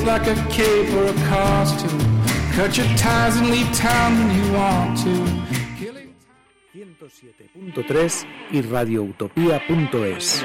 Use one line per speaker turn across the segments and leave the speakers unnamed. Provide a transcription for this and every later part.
behave like a cape or a costume. Cut your ties and leave town when you want to.
107.3 y radioutopía.es.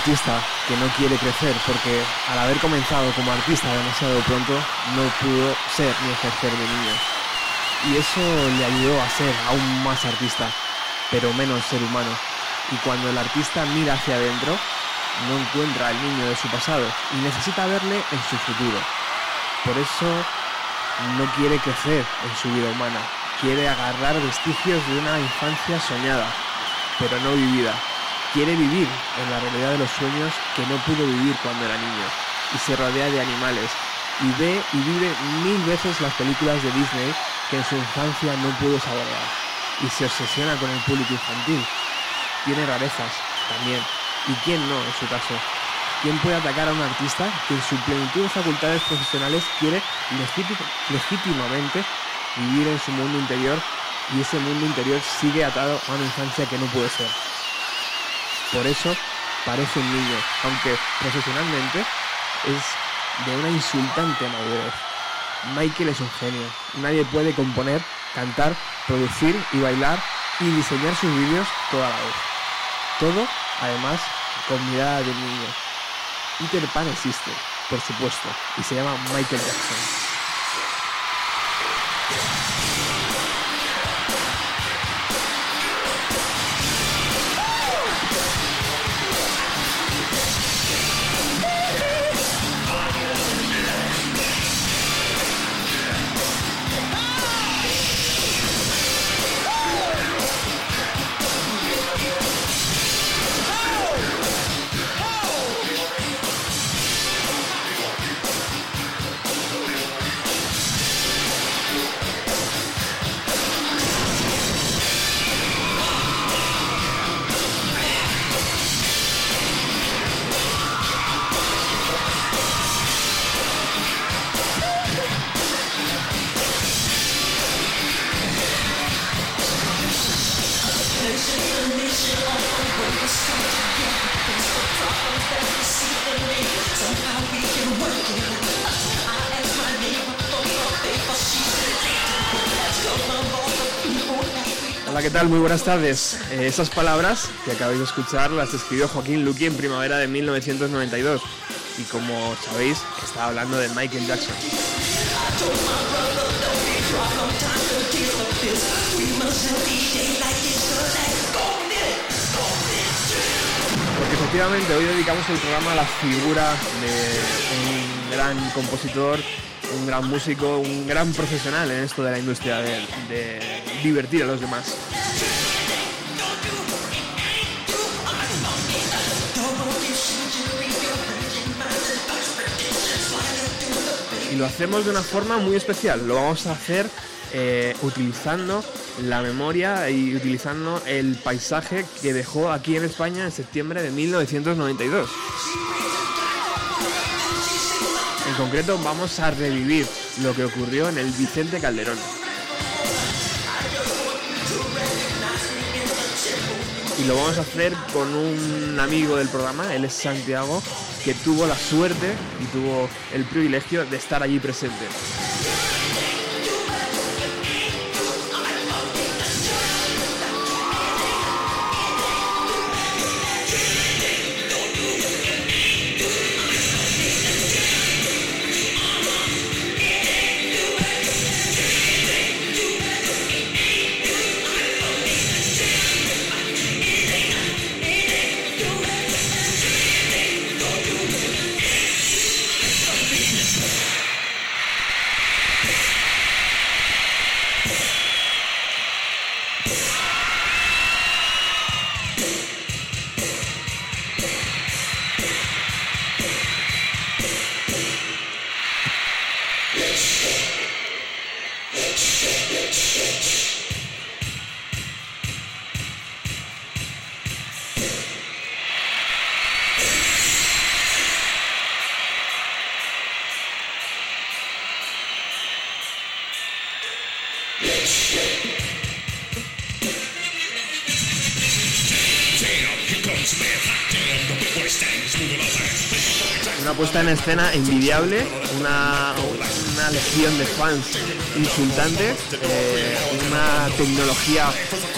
artista que no quiere crecer porque al haber comenzado como artista demasiado pronto no pudo ser ni ejercer de niño. Y eso le ayudó a ser aún más artista, pero menos ser humano. Y cuando el artista mira hacia adentro, no encuentra al niño de su pasado y necesita verle en su futuro. Por eso no quiere crecer en su vida humana, quiere agarrar vestigios de una infancia soñada, pero no vivida quiere vivir en la realidad de los sueños que no pudo vivir cuando era niño y se rodea de animales y ve y vive mil veces las películas de Disney que en su infancia no pudo saborear y se obsesiona con el público infantil. Tiene rarezas también y quién no en su caso. ¿Quién puede atacar a un artista que en su plenitud de facultades profesionales quiere legítimamente vivir en su mundo interior y ese mundo interior sigue atado a una infancia que no puede ser? Por eso parece un niño, aunque profesionalmente es de una insultante madurez. Michael es un genio. Nadie puede componer, cantar, producir y bailar y diseñar sus vídeos toda la vez. Todo, además, con mirada de niño. Peter Pan existe, por supuesto, y se llama Michael Jackson. Muy buenas tardes. Eh, esas palabras que acabáis de escuchar las escribió Joaquín Luqui en primavera de 1992. y como sabéis, está hablando de Michael Jackson. Porque efectivamente hoy dedicamos el programa a la figura de un gran compositor, un gran músico, un gran profesional en esto de la industria de, de divertir a los demás. y lo hacemos de una forma muy especial. Lo vamos a hacer eh, utilizando la memoria y utilizando el paisaje que dejó aquí en España en septiembre de 1992. En concreto vamos a revivir lo que ocurrió en el Vicente Calderón. Y lo vamos a hacer con un amigo del programa, él es Santiago, que tuvo la suerte y tuvo el privilegio de estar allí presente. Escena envidiable, una, una legión de fans insultantes, eh, una tecnología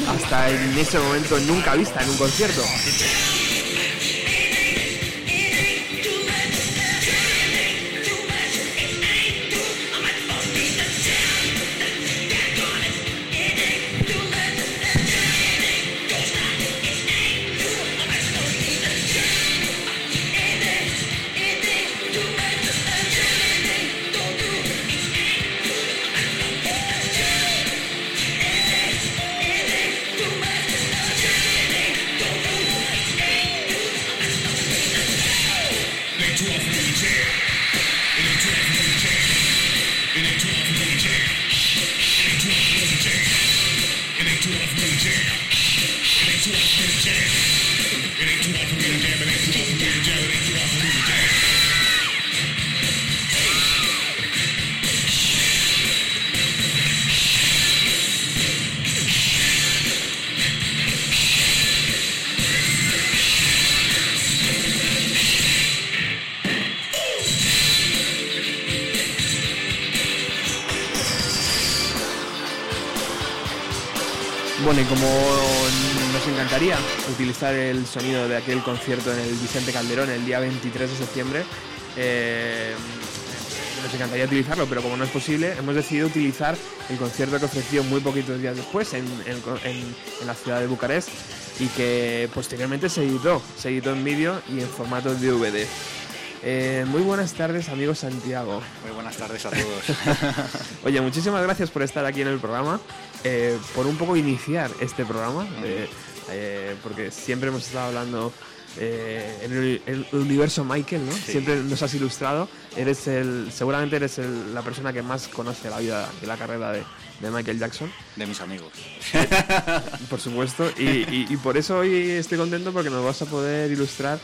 hasta en ese momento nunca vista en un concierto. Nos encantaría utilizar el sonido de aquel concierto en el Vicente Calderón el día 23 de septiembre, eh, nos encantaría utilizarlo, pero como no es posible, hemos decidido utilizar el concierto que ofreció muy poquitos días después en, en- en- en la ciudad de Bucarest y que posteriormente se editó, se editó en vídeo y en formato DVD. Eh, muy buenas tardes, amigo Santiago.
Muy buenas tardes a todos.
Oye, muchísimas gracias por estar aquí en el programa, eh, por un poco iniciar este programa, eh, eh, porque siempre hemos estado hablando eh, en el, el universo Michael, ¿no?
Sí.
Siempre nos has ilustrado. Eres el, seguramente eres el- la persona que más conoce la vida y la carrera de, de Michael Jackson,
De mis amigos.
por supuesto, y, y- y por eso hoy estoy contento porque nos vas a poder ilustrar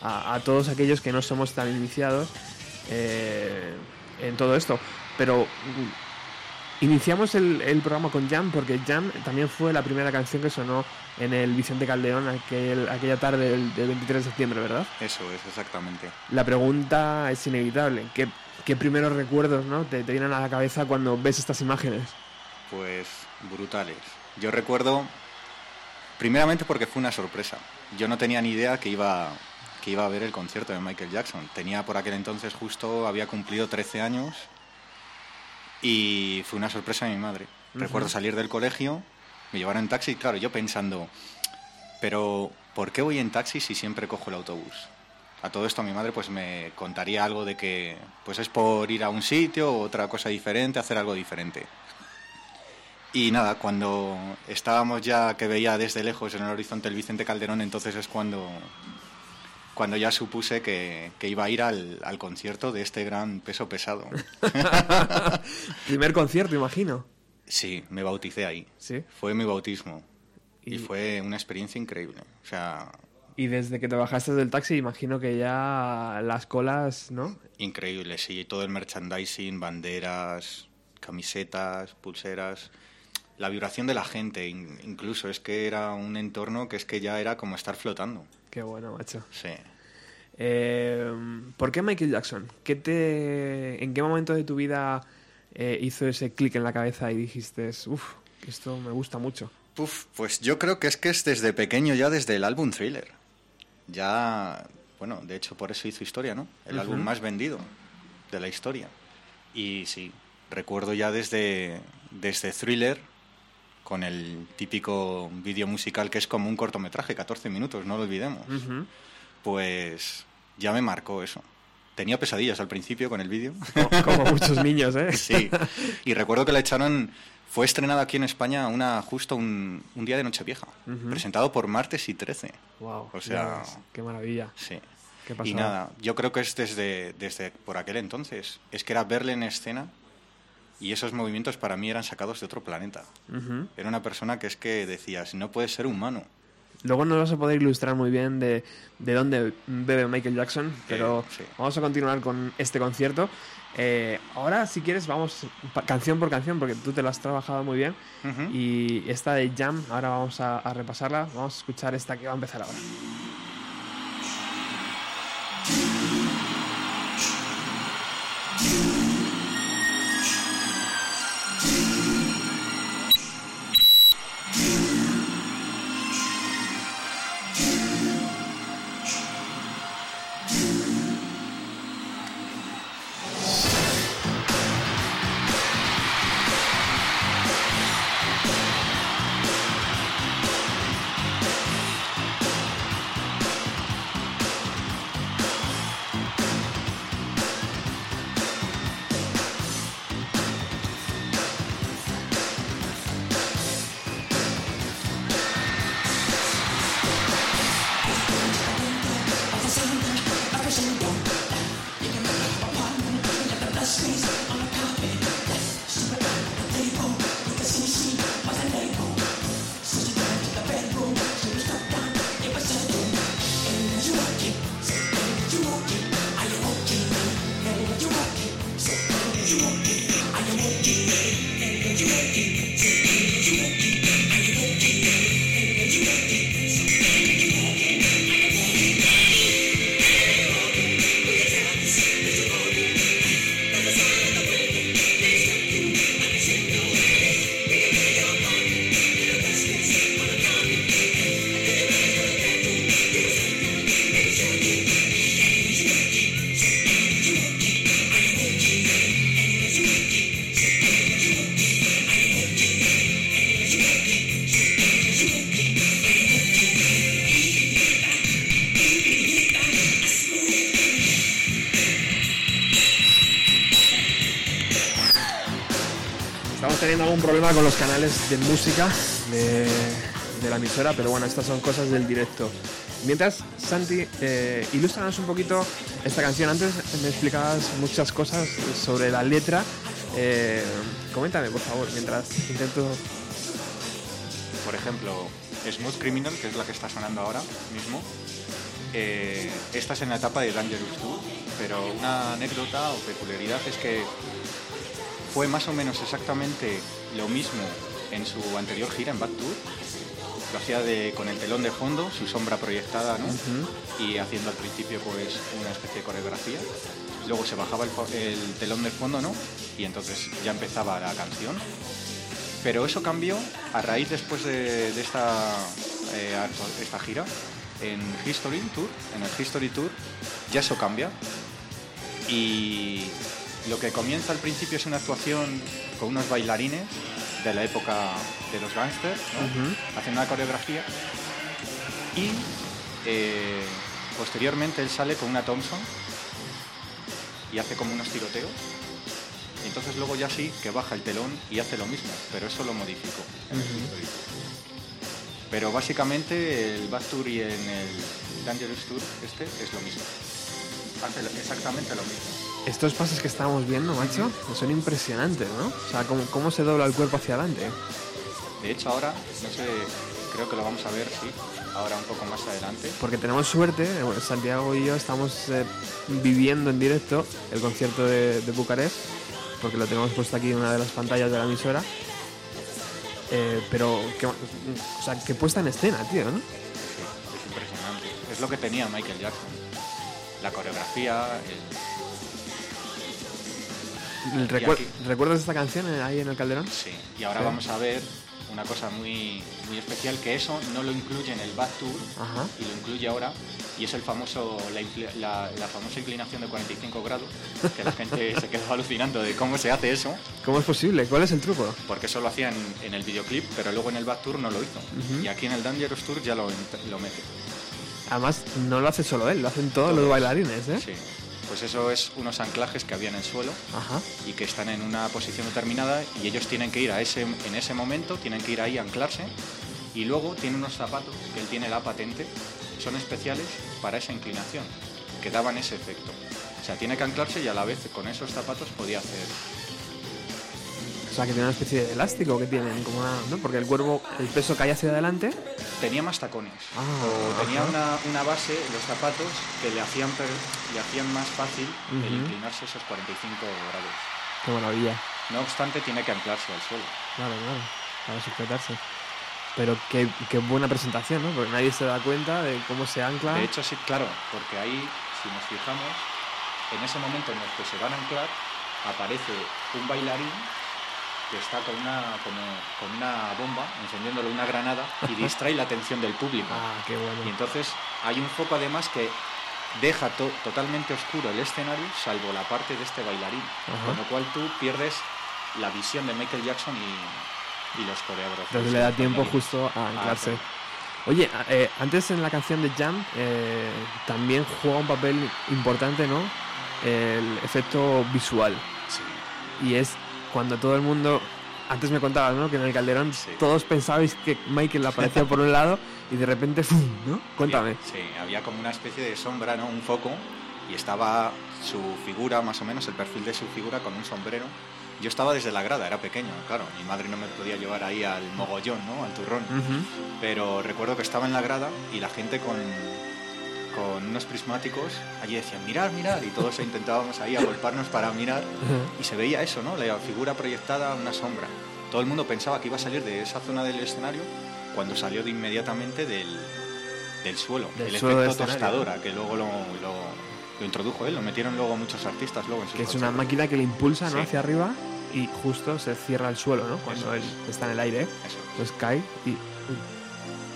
a, a todos aquellos que no somos tan iniciados eh, en todo esto. Pero mm, iniciamos el, el programa con Jam porque Jam también fue la primera canción que sonó en el Vicente Calderón aquel, aquella tarde del, del 23 de septiembre, ¿verdad?
Eso es, exactamente.
La pregunta es inevitable. ¿Qué, qué primeros recuerdos ¿no? te, te vienen a la cabeza cuando ves estas imágenes?
Pues brutales. Yo recuerdo, primeramente porque fue una sorpresa. Yo no tenía ni idea que iba, que iba a ver el concierto de Michael Jackson. Tenía por aquel entonces justo, había cumplido 13 años y fue una sorpresa de mi madre. Recuerdo salir del colegio, me llevaron en taxi, claro, yo pensando, pero ¿por qué voy en taxi si siempre cojo el autobús? A todo esto mi madre pues me contaría algo de que pues es por ir a un sitio, otra cosa diferente, hacer algo diferente. Y nada, cuando estábamos ya que veía desde lejos en el horizonte el Vicente Calderón, entonces es cuando, cuando ya supuse que, que iba a ir al, al concierto de este gran peso pesado.
Primer concierto, imagino.
Sí, me bauticé ahí.
Sí.
Fue mi bautismo. Y,
Y-
fue una experiencia increíble. O sea,
Y desde que te bajaste del taxi, imagino que ya las colas, ¿no?
increíble, sí. Todo el merchandising, banderas, camisetas, pulseras. La vibración de la gente, in- incluso. Es que era un entorno que es que ya era como estar flotando.
Qué bueno, macho.
Sí.
Eh, ¿Por qué Michael Jackson? ¿Qué te, ¿En qué momento de tu vida eh, hizo ese clic en la cabeza y dijiste, uff, esto me gusta mucho?
Puf, pues yo creo que es que es desde pequeño ya, desde el álbum Thriller. Ya, bueno, de hecho por eso hizo historia, ¿no? El álbum más vendido de la historia. Y sí, recuerdo ya desde, desde Thriller, con el típico vídeo musical que es como un cortometraje, 14 minutos, no lo olvidemos. Pues ya me marcó eso. Tenía pesadillas al principio con el vídeo.
Co- Como muchos niños, ¿eh?
Sí, y recuerdo que la echaron, fue estrenado aquí en España una, justo un, un día de Nochevieja,
Ujú.
presentado por Martes y 13.
Wow,
O sea-
qué maravilla.
Sí.
¿Qué
Y
pasaba?
nada, yo creo que es desde, desde por aquel entonces. Es que era verle en escena y esos movimientos para mí eran sacados de otro planeta. Era una persona que es que decías, no puede ser humano.
Luego nos vas a poder ilustrar muy bien de, de dónde bebe Michael Jackson, pero
sí.
vamos a continuar con este concierto. Eh, ahora, si quieres, vamos canción por canción, porque tú te lo has trabajado muy bien. Y esta de Jam, ahora vamos a, a repasarla. Vamos a escuchar esta que va a empezar ahora. De música de, la emisora, pero bueno, estas son cosas del directo. Mientras, Santi, eh, ilústranos un poquito esta canción. Antes me explicabas muchas cosas sobre la letra. Eh, coméntame, por favor, mientras intento...
Por ejemplo, Smooth Criminal, que es la que está sonando ahora mismo. eh, esta es en la etapa de Dangerous Tour, pero una anécdota o peculiaridad es que fue más o menos exactamente lo mismo en su anterior gira en Back Tour. Lo hacía de, con el telón de fondo, su sombra proyectada, ¿no? Y haciendo al principio pues una especie de coreografía. Luego se bajaba el, telón de fondo, ¿no? Y entonces ya empezaba la canción. Pero eso cambió a raíz después de, de esta, eh, actu- esta gira, en History Tour, en el History Tour, ya eso cambia. Y lo que comienza al principio es una actuación con unos bailarines de la época de los gangsters, ¿no? hacen una coreografía y eh, posteriormente él sale con una Thompson y hace como unos tiroteos. Y entonces luego ya sí que baja el telón y hace lo mismo, pero eso lo modificó en el History Tour. Pero básicamente el Back Tour y en el Dangerous Tour este es lo mismo. Hace exactamente lo mismo.
Estos pasos que estábamos viendo, macho, son impresionantes, ¿no? O sea, cómo, cómo se dobla el cuerpo hacia adelante.
De hecho ahora, no sé, creo que lo vamos a ver, sí, ahora un poco más adelante.
Porque tenemos suerte, eh, bueno, Santiago y yo estamos eh, viviendo en directo el concierto de, de Bucarest, porque lo tenemos puesto aquí en una de las pantallas de la emisora. Eh, pero, que, o sea, que puesta en escena, tío, ¿no?
Es impresionante. Es lo que tenía Michael Jackson. La coreografía, El
recuer-
aquí-
¿Recuerdas esta canción eh, ahí en el Calderón?
sí. Y ahora
Sí.
vamos a ver una cosa muy, muy especial, que eso no lo incluye en el Back Tour
Ajá.
y lo incluye ahora, y es el famoso, la, la- la famosa inclinación de 45 grados, que la gente se quedó alucinando de cómo se hace eso,
¿Cómo es posible? ¿Cuál es el truco?
porque eso lo hacía en, en el videoclip, pero luego en el Back Tour no lo hizo. Y aquí en el Dangerous Tour ya lo, lo mete.
Además, no lo hace solo él, lo hacen todos los bailarines, ¿eh?
Sí. Pues eso es unos anclajes que había en el suelo
Ajá.
y que están en una posición determinada y ellos tienen que ir a ese, en ese momento, tienen que ir ahí a anclarse y luego tiene unos zapatos que él tiene la patente, son especiales para esa inclinación, que daban ese efecto. O sea, tiene que anclarse y a la vez con esos zapatos podía hacer...
O sea, que tiene una especie de elástico que tienen, como una, ¿no? Porque el cuerpo, el peso cae hacia adelante.
Tenía más tacones,
Ah,
o tenía una, una base, los zapatos, que le hacían, le hacían más fácil el
Ujú.
inclinarse esos 45 grados.
Qué maravilla.
No obstante, tiene que anclarse al suelo.
Claro, claro. Para sujetarse. Pero qué, qué buena presentación, ¿no? Porque nadie se da cuenta de cómo se ancla.
De hecho, sí, claro, porque ahí, si nos fijamos, en ese momento en el que se van a anclar, aparece un bailarín que está con una, como, con una bomba, encendiéndole una granada, y distrae la atención del público.
Ah, qué
Y
bueno.
entonces hay un foco además que deja to- totalmente oscuro el escenario, salvo la parte de este bailarín.
Ajá.
Con lo cual tú pierdes la visión de Michael Jackson y, y los coreógrafos.
Entonces le da
y
tiempo justo a anclarse.
Ah,
Oye, a- eh, antes en la canción de Jam eh, también juega un papel importante, ¿no? El efecto visual.
sí.
Y es cuando todo el mundo. Antes me contabas, ¿no? Que en el Calderón
Sí.
todos pensabais que Michael aparecía por un lado y de repente ¡fum! ¿no? Cuéntame.
Sí, había como una especie de sombra, ¿no? Un foco y estaba su figura, más o menos el perfil de su figura con un sombrero. Yo estaba desde la grada, era pequeño, claro. Mi madre no me podía llevar ahí al mogollón, ¿no? Al turrón. Pero recuerdo que estaba en la grada y la gente con, con unos prismáticos allí decían, mirar, mirar. Y todos intentábamos ahí agolparnos para mirar. Y se veía eso, ¿no? La figura proyectada, una sombra. Todo el mundo pensaba que iba a salir de esa zona del escenario cuando salió de inmediatamente del, del suelo.
Del
el
suelo
efecto tostadora, que luego lo, lo, lo introdujo él, lo metieron luego muchos artistas luego en sus
Que es una máquina que le impulsa ¿no?
Sí.
hacia arriba y justo se cierra el suelo, ¿no? Cuando
Eso
él
es.
está en el aire,
Eso,
pues cae y.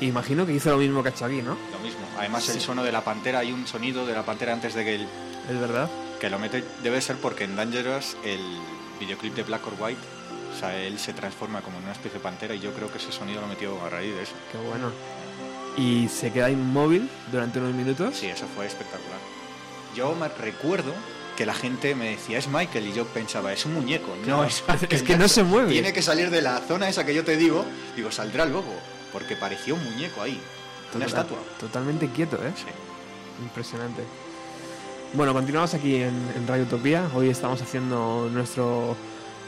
Imagino que hizo lo mismo que aquí, ¿no?
lo mismo. Además el sonido de la pantera, hay un sonido de la pantera antes de que el,
Es verdad.
que lo mete debe ser porque en Dangerous el videoclip de Black or White o sea él se transforma como en una especie de pantera y yo creo que ese sonido lo metió a raíz de eso
Qué bueno. Y se queda inmóvil durante unos minutos.
sí eso fue espectacular yo me recuerdo que la gente me decía es Michael y yo pensaba es un muñeco no, es,
es que no se mueve.
tiene que salir de la zona esa que yo te digo digo saldrá luego porque parecía un muñeco ahí una
Total-
estatua
Totalmente quieto, ¿eh?
sí.
Impresionante. Bueno, continuamos aquí en, en Radio Utopía. Hoy estamos haciendo nuestro,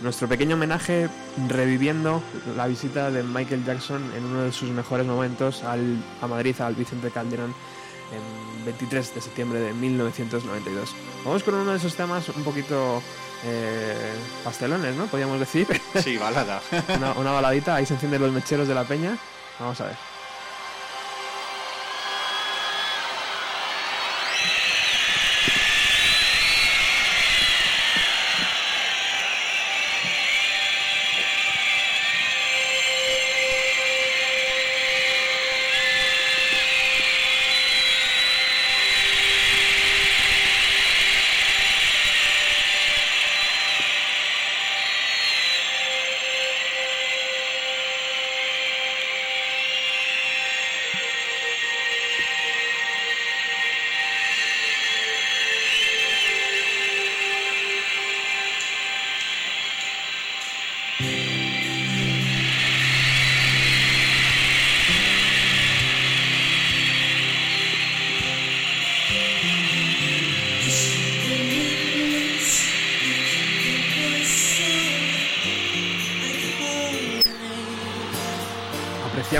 nuestro pequeño homenaje reviviendo la visita de Michael Jackson en uno de sus mejores momentos al, a Madrid, al Vicente Calderón, en 23 de septiembre de 1992. Vamos con uno de esos temas un poquito eh, pastelones, ¿no? Podríamos decir.
sí balada
una, una baladita, ahí se encienden los mecheros de la peña. Vamos a ver.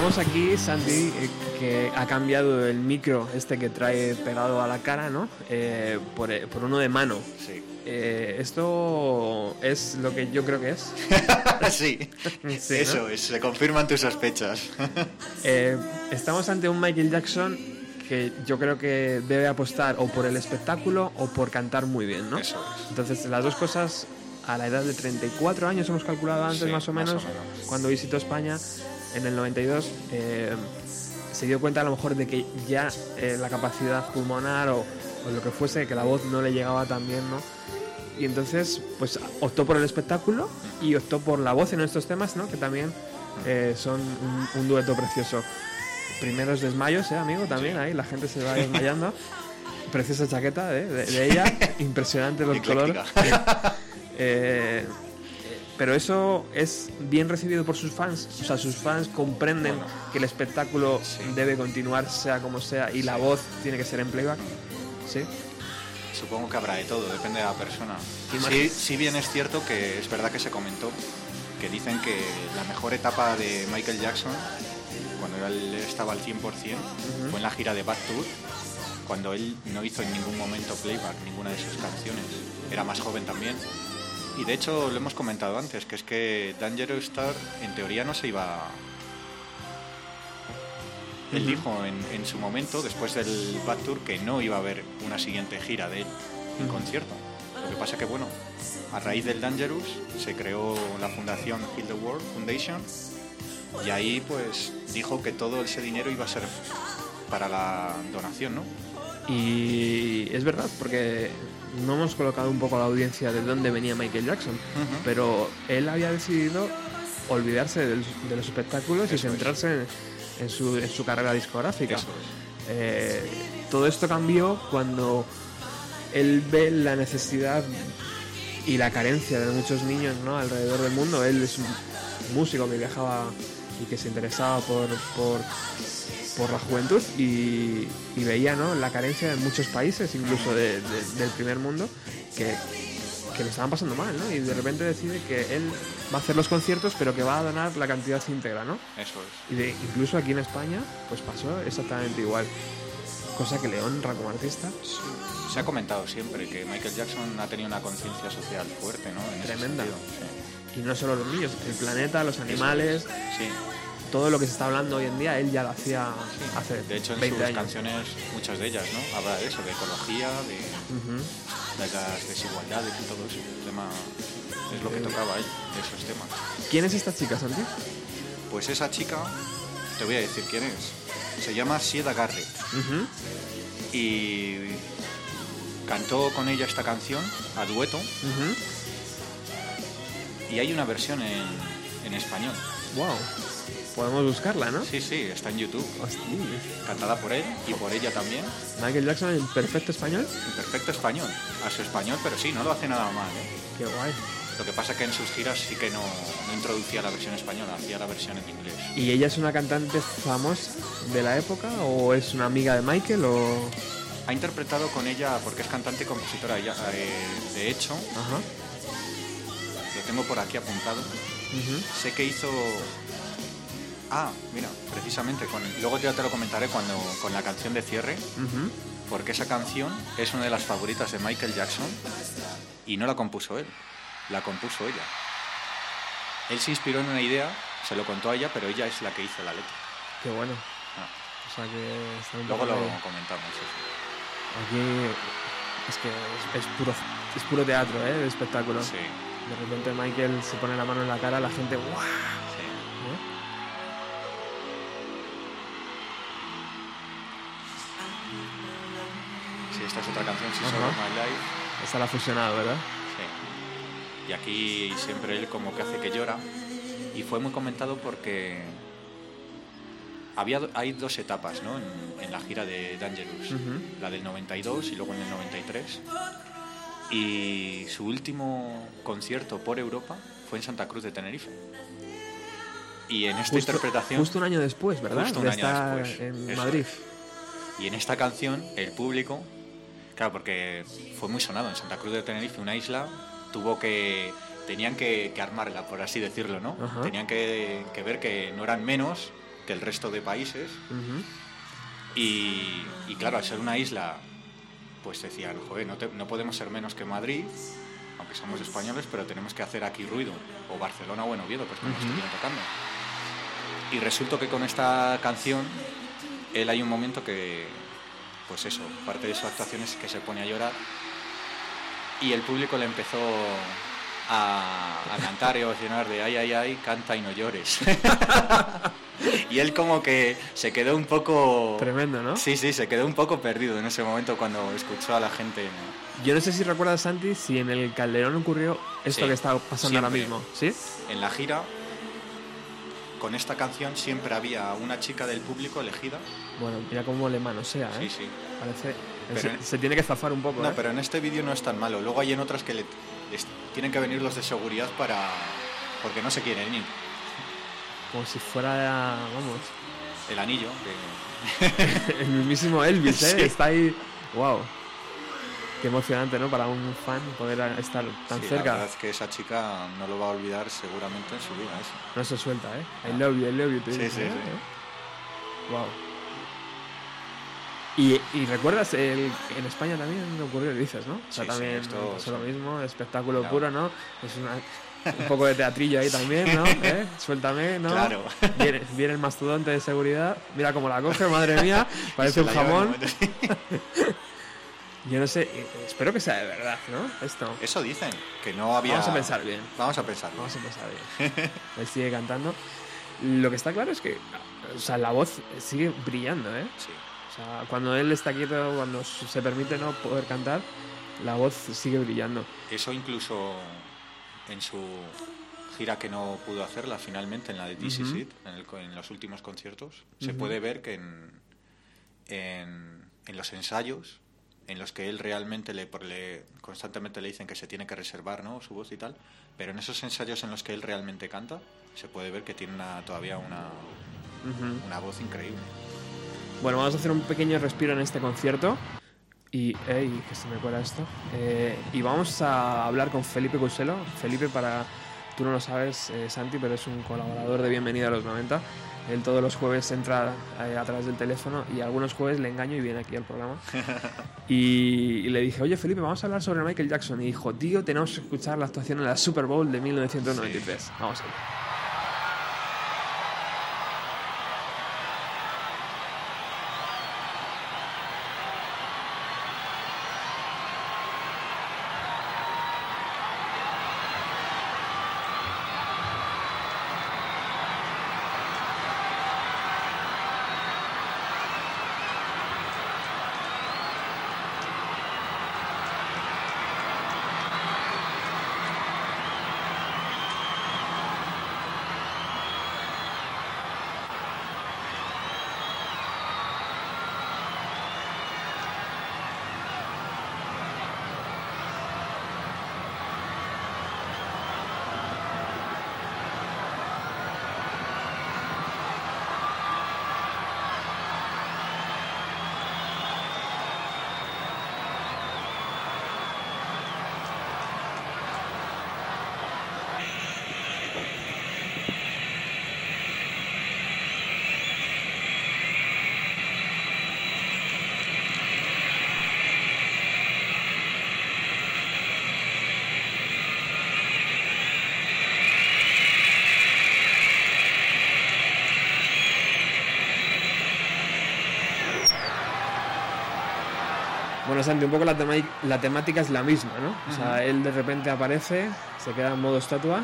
Decíamos aquí, Santi, eh, que ha cambiado el micro este que trae pegado a la cara, ¿no? Eh, por, eh, por uno de mano.
Sí.
Eh, esto es lo que yo creo que es.
sí.
Sí, ¿no?
Eso es, se confirman tus sospechas.
Eh, estamos ante un Michael Jackson que yo creo que debe apostar o por el espectáculo o por cantar muy bien, ¿no?
Eso es.
Entonces, las dos cosas a la edad de 34 años hemos calculado antes
Sí,
más o
más o
menos,
menos.
cuando visitó España en el 92, eh, se dio cuenta a lo mejor de que ya eh, la capacidad pulmonar o, o lo que fuese, que la voz no le llegaba tan bien, ¿no? Y entonces, pues optó por el espectáculo y optó por la voz en estos temas, ¿no? Que también eh, son un, un dueto precioso. Primeros desmayos, ¿eh, amigo? También ahí la gente se va desmayando. Preciosa chaqueta ¿eh? de, de ella, impresionante los colores. Pero eso es bien recibido por sus fans. O sea, sus fans comprenden
Bueno.
que el espectáculo
Sí.
debe continuar, sea como sea, y la voz tiene que ser en playback. ¿Sí?
Supongo que habrá de todo, depende de la persona. Sí, sí bien es cierto que es verdad que se comentó que dicen que la mejor etapa de Michael Jackson, cuando él estaba al 100%, fue en la gira de Bad Tour, cuando él no hizo en ningún momento playback ninguna de sus canciones. Era más joven también. Y de hecho lo hemos comentado antes, que es que Dangerous Star en teoría no se iba... Él dijo en, en su momento, después del Bad Tour, que no iba a haber una siguiente gira de él en concierto. Lo que pasa que, bueno, a raíz del Dangerous se creó la fundación Heal the World Foundation y ahí pues dijo que todo ese dinero iba a ser para la donación, ¿no?
Y es verdad, porque no hemos colocado un poco a la audiencia de dónde venía Michael Jackson, pero él había decidido olvidarse de los espectáculos y
es.
centrarse en, en su, en su carrera discográfica.
Es.
Eh, todo esto cambió cuando él ve la necesidad y la carencia de muchos niños ¿no? alrededor del mundo. Él es un músico que viajaba y que se interesaba por, por, por la juventud y, y veía ¿no? la carencia de muchos países, incluso de- de- del primer mundo, que, que lo estaban pasando mal. ¿no? Y de repente decide que él va a hacer los conciertos, pero que va a donar la cantidad íntegra. ¿no?
Eso es.
Y de- incluso aquí en España, pues pasó exactamente igual. Cosa que le honra como artista.
Se ha comentado siempre que Michael Jackson ha tenido una conciencia social fuerte, ¿no? En ese
Tremenda. Y no solo los niños, el planeta, los animales.
Sí.
Todo lo que se está hablando hoy en día, él ya lo hacía hace
De hecho, en
20
sus
años.
canciones, muchas de ellas, ¿no? Habla de eso, de ecología, de, las desigualdades y todo eso. El tema es lo que tocaba él, de esos temas.
¿Quién es esta chica, Santi?
Pues esa chica, te voy a decir quién es. Se llama Sieda Garrett y cantó con ella esta canción a dueto y hay una versión en, en español.
Wow. Podemos buscarla, ¿no?
Sí, sí, está en YouTube,
Hostia.
cantada por él y por ella también,
Michael Jackson en perfecto español.
en perfecto español, a su español, pero sí, no lo hace nada mal. ¿eh?
Qué guay.
Lo que pasa que en sus giras sí que no, no introducía la versión española, hacía la versión en inglés.
¿Y ella es una cantante famosa de la época o es una amiga de Michael o...?
Ha interpretado con ella, porque es cantante y compositora, ella, eh, de hecho,
Ajá.
lo tengo por aquí apuntado,
Ujú.
sé que hizo... Ah, mira, precisamente, con, luego ya te lo comentaré cuando, con la canción de cierre, porque esa canción es una de las favoritas de Michael Jackson y no la compuso él, la compuso ella. Él se inspiró en una idea, se lo contó a ella, pero ella es la que hizo la letra.
Qué bueno.
Ah,
O sea que está
luego lo
de-
comentamos. eso.
Aquí es que es, es puro es puro teatro, ¿eh? De espectáculo.
Sí,
De repente Michael se pone la mano en la cara, la gente ¡guau!
Esta es otra canción, She's. All of My Life.
Esta la ha fusionado, ¿verdad?
Sí. Y aquí siempre él como que hace que llora. Y fue muy comentado porque había, hay dos etapas ¿no? en, en la gira de Dangerous. La del 92 y luego en el 93. Y su último concierto por Europa fue en Santa Cruz de Tenerife. Y en esta
Justo,
interpretación...
justo un año después, ¿verdad?
Justo un
de
año después,
en
eso
Madrid.
Y en esta canción, el público, claro, porque fue muy sonado en Santa Cruz de Tenerife, una isla, tuvo que. tenían que, que armarla, por así decirlo, ¿no?
Ajá.
Tenían que, que ver que no eran menos que el resto de países. Y, y claro, al ser una isla, pues decían, joder, no, te- no podemos ser menos que Madrid, aunque somos españoles, pero tenemos que hacer aquí ruido. O Barcelona o en Oviedo, pues como estuvieran tocando. Y resulta que con esta canción, él hay un momento que, pues eso, parte de su actuación es que se pone a llorar y el público le empezó a, a cantar y a ovacionar de ay, ay, ay, canta y no llores. y él como que se quedó un poco...
Tremendo, ¿no?
Sí, sí, se quedó un poco perdido en ese momento cuando escuchó a la gente. ¿no?
Yo no sé si recuerdas, Santi, si en el Calderón ocurrió esto
Sí,
que está pasando ahora mismo. ¿Sí?
En la gira, con esta canción siempre había una chica del público elegida.
Bueno, mira cómo le manosea, ¿eh?
Sí, sí.
Parece...
Pero-
se, se tiene que zafar un poco,
No,
¿eh?
pero en este vídeo no es tan malo. Luego hay en otras que le, les tienen que venir los de seguridad para... porque no se quieren ir.
Como si fuera, vamos,
El anillo, que...
el mismísimo Elvis, ¿eh?
Sí.
Está ahí... ¡Wow! Qué emocionante, ¿no? Para un fan poder estar tan
Sí, La
cerca.
verdad es que esa chica no lo va a olvidar seguramente en su vida. Eso.
No se suelta, ¿eh? I love you, I love you. te
Sí, sí,
¿eh?
sí.
Wow. Y, y recuerdas, el, en España también ocurrió, dices, ¿no? O sea,
Sí, sí,
también
esto-
pasó lo mismo, espectáculo
Claro.
puro, ¿no? Es una- un poco de teatrillo ahí también, ¿no? ¿Eh? Suéltame, ¿no?
Claro.
Viene, viene el mastodonte de seguridad, mira cómo la coge, madre mía, parece un jamón. Yo no sé, eh, espero que sea de verdad, ¿no? Esto.
Eso dicen, que no había...
Vamos a pensar bien.
Vamos a pensar.
Vamos a empezar bien. Él sigue cantando. Lo que está claro es que, o sea, la voz sigue brillando, ¿eh?
Sí.
O sea, cuando él está quieto, cuando se permite no poder cantar, la voz sigue brillando.
Eso incluso en su gira que no pudo hacerla finalmente, en la de This Is
Ujú.
It, en, en los últimos conciertos, se puede ver que en, en, en los ensayos, en los que él realmente le, le- constantemente le dicen que se tiene que reservar ¿no? su voz y tal, pero en esos ensayos en los que él realmente canta, se puede ver que tiene una, todavía una,
Ujú.
una voz increíble.
Bueno, vamos a hacer un pequeño respiro en este concierto. Y, que se me cuela esto. Eh, y vamos a hablar con Felipe Cuselo. Felipe, para. Tú no lo sabes, eh, Santi, pero es un colaborador de Bienvenida a los 90. Él todos los jueves entra eh, a través del teléfono y algunos jueves le engaño y viene aquí al programa. y, y le dije, oye Felipe, vamos a hablar sobre Michael Jackson. Y dijo, tío, tenemos que escuchar la actuación en la Super Bowl de 1993. Vamos a ir. Santi, un poco la, tema- la temática es la misma, ¿no? O sea, él de repente aparece, se queda en modo estatua,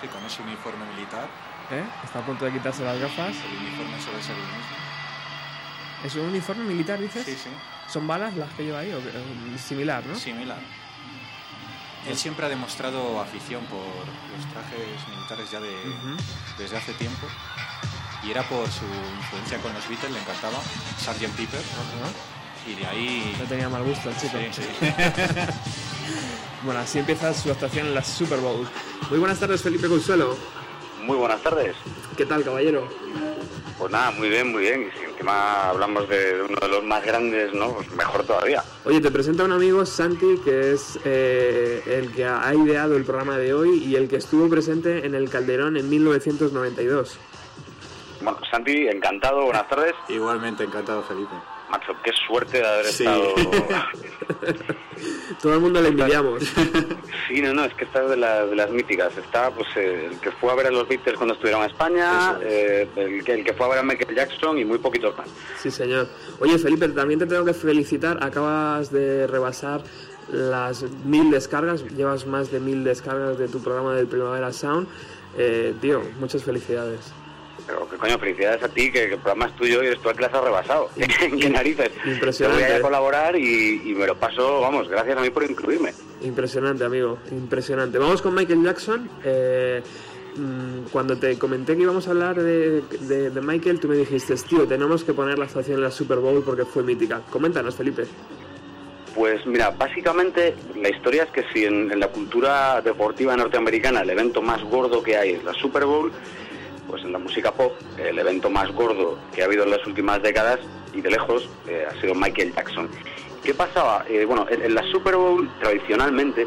Sí, con ese uniforme militar,
¿eh? está a punto de quitarse las gafas.
el uniforme suele ser el mismo.
¿Es un uniforme militar, dices?
Sí, sí.
¿Son balas las que lleva ahí? O similar, ¿no?
Similar. Él siempre ha demostrado afición por los trajes militares ya de, desde hace tiempo. Y era por su influencia con los Beatles, le encantaba Sgt. Pepper. Y de ahí...
No tenía mal gusto el chico.
Sí, sí.
Bueno, así empieza su actuación en la Super Bowl. Muy buenas tardes, Felipe Consuelo.
Muy buenas tardes.
¿Qué tal, caballero?
Pues nada, muy bien, muy bien. Y si encima hablamos de uno de los más grandes, ¿no? Pues mejor todavía.
Oye, te presento a un amigo, Santi, que es eh, el que ha ideado el programa de hoy y el que estuvo presente en el Calderón en 1992.
Bueno, Santi, encantado, buenas tardes.
Igualmente, encantado, Felipe.
Macho, qué suerte de haber
Sí.
estado...
Todo el mundo le envidiamos.
Sí, no, no, es que esta es de, la- de las míticas. Está, pues, eh, el que fue a ver a los Beatles cuando estuvieron en España,
es.
eh, el, que, el que fue a ver a Michael Jackson y muy poquitos más.
Sí, señor. Oye, Felipe, también te tengo que felicitar. Acabas de rebasar las mil descargas. Llevas más de mil descargas de tu programa del Primavera Sound. Eh, tío, muchas felicidades.
Pero qué coño, felicidades a ti, que, que el programa es tuyo y eres tú el que las has rebasado. ¿Qué narices?
Impresionante.
Yo voy a colaborar y, y me lo paso, vamos, gracias a mí por incluirme.
Impresionante, amigo, impresionante. Vamos con Michael Jackson. Eh, mm, cuando te comenté que íbamos a hablar de, de- de Michael, tú me dijiste, tío, tenemos que poner la estación en la Super Bowl porque fue mítica. Coméntanos, Felipe.
Pues mira, básicamente la historia es que si en, en la cultura deportiva norteamericana el evento más gordo que hay es la Super Bowl, pues en la música pop el evento más gordo que ha habido en las últimas décadas y de lejos eh, ha sido Michael Jackson. ¿Qué pasaba? Eh, bueno, en, la Super Bowl tradicionalmente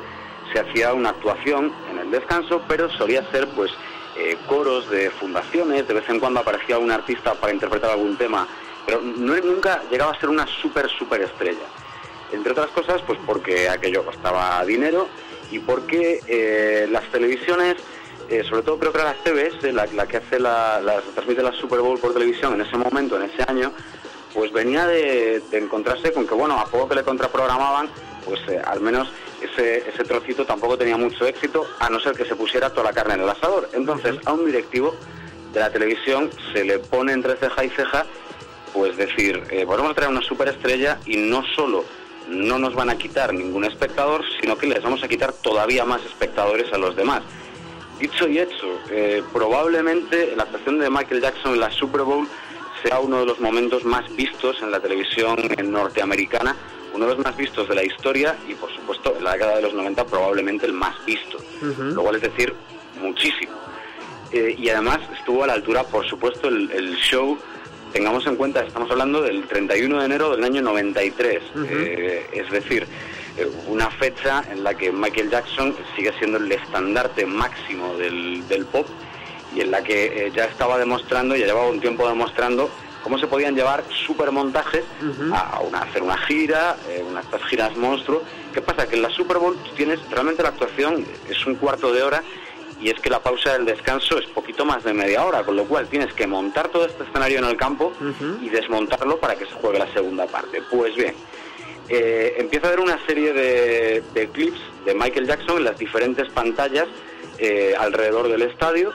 se hacía una actuación en el descanso, pero solía ser pues eh, coros de fundaciones, de vez en cuando aparecía un artista para interpretar algún tema, pero nunca llegaba a ser una super super estrella entre otras cosas, pues porque aquello costaba dinero y porque las televisiones, eh, sobre todo creo que era las TVS, la, la que hace la, la transmite la Super Bowl por televisión en ese momento, en ese año, pues venía de, de encontrarse con que, bueno, a poco que le contraprogramaban, pues eh, al menos ese, ese trocito tampoco tenía mucho éxito, a no ser que se pusiera toda la carne en el asador. Entonces, a un directivo de la televisión se le pone entre ceja y ceja pues decir, eh, podemos traer una superestrella y no solo no nos van a quitar ningún espectador, sino que les vamos a quitar todavía más espectadores a los demás. Dicho y hecho, eh, probablemente la actuación de Michael Jackson en la Super Bowl sea uno de los momentos más vistos en la televisión norteamericana, uno de los más vistos de la historia y por supuesto en la década de los 90 probablemente el más visto, lo cual es decir muchísimo. Eh, y además estuvo a la altura, por supuesto, el, el show. Tengamos en cuenta, estamos hablando del 31 de enero del año 93, eh, es decir, una fecha en la que Michael Jackson sigue siendo el estandarte máximo del, del pop y en la que eh, ya estaba demostrando, ya llevaba un tiempo demostrando cómo se podían llevar supermontajes a, a una, hacer una gira, eh, una estas giras monstruo. ¿Qué pasa? Que en la Super Bowl tienes realmente la actuación es un cuarto de hora y es que la pausa del descanso es poquito más de media hora, con lo cual tienes que montar todo este escenario en el campo y desmontarlo para que se juegue la segunda parte. Pues bien, eh, empieza a haber una serie de, de clips de Michael Jackson en las diferentes pantallas eh, alrededor del estadio,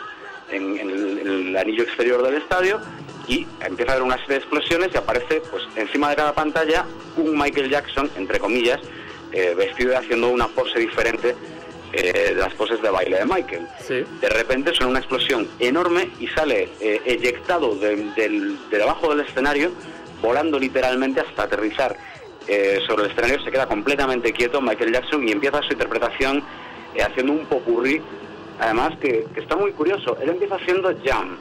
en, en el, en el anillo exterior del estadio, y empieza a haber una serie de explosiones y aparece pues encima de cada pantalla un Michael Jackson, entre comillas, eh, vestido y haciendo una pose diferente eh, de las poses de baile de Michael.
Sí.
De repente suena una explosión enorme y sale eh, eyectado de, del- de debajo del escenario, volando literalmente hasta aterrizar eh, sobre el escenario. Se queda completamente quieto Michael Jackson y empieza su interpretación eh, haciendo un popurrí, además que, que está muy curioso. Él empieza haciendo jam,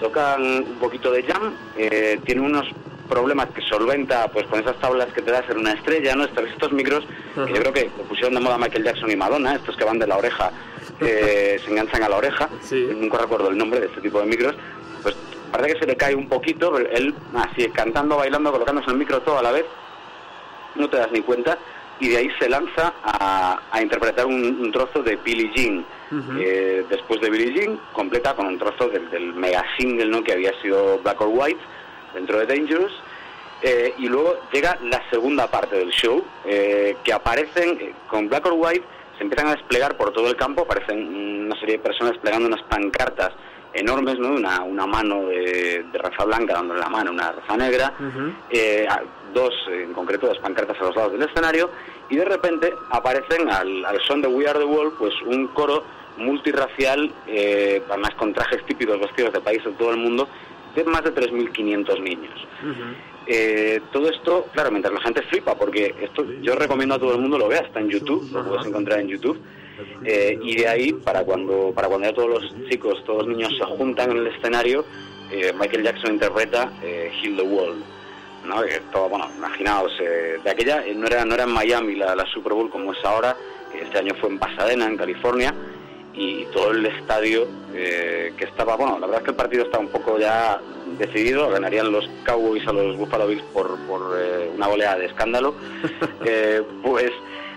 tocan un poquito de jam, eh, tiene unos problemas que solventa pues con esas tablas que te da ser una estrella, ¿no? Estos, estos micros que yo creo que lo pusieron de moda Michael Jackson y Madonna, estos que van de la oreja, se enganchan a la oreja,
Sí.
nunca recuerdo el nombre de este tipo de micros, pues parece que se le cae un poquito, pero él así cantando, bailando, colocándose el micro todo a la vez, no te das ni cuenta, y de ahí se lanza a, a interpretar un, un trozo de Billie Jean. Eh, después de Billie Jean, completa con un trozo del, del mega single ¿no? que había sido Black or White, dentro de Dangerous. Eh, y luego llega la segunda parte del show, eh, que aparecen eh, con Black or White, se empiezan a desplegar por todo el campo, aparecen una serie de personas desplegando unas pancartas enormes, ¿no? una, una mano de, de raza blanca dándole la mano, una raza negra, eh, dos, en concreto, dos pancartas a los lados del escenario, y de repente aparecen al, al son de We Are the World, pues un coro multirracial, eh, además con trajes típicos vestidos de países de todo el mundo, de más de 3.500 niños. Eh, todo esto, claro, mientras la gente flipa, porque esto yo recomiendo a todo el mundo lo vea, está en YouTube, lo puedes encontrar en YouTube. Eh, y de ahí, para cuando, para cuando ya todos los chicos, todos los niños se juntan en el escenario, eh, Michael Jackson interpreta Heal the World. ¿No? Que todo, bueno, imaginaos, eh, de aquella, eh, no era, no era en Miami la, la Super Bowl como es ahora, este año fue en Pasadena, en California, y todo el estadio eh, que estaba, bueno, la verdad es que el partido estaba un poco ya decidido, ganarían los Cowboys a los Buffalo Bills por, por eh, una oleada de escándalo, eh, pues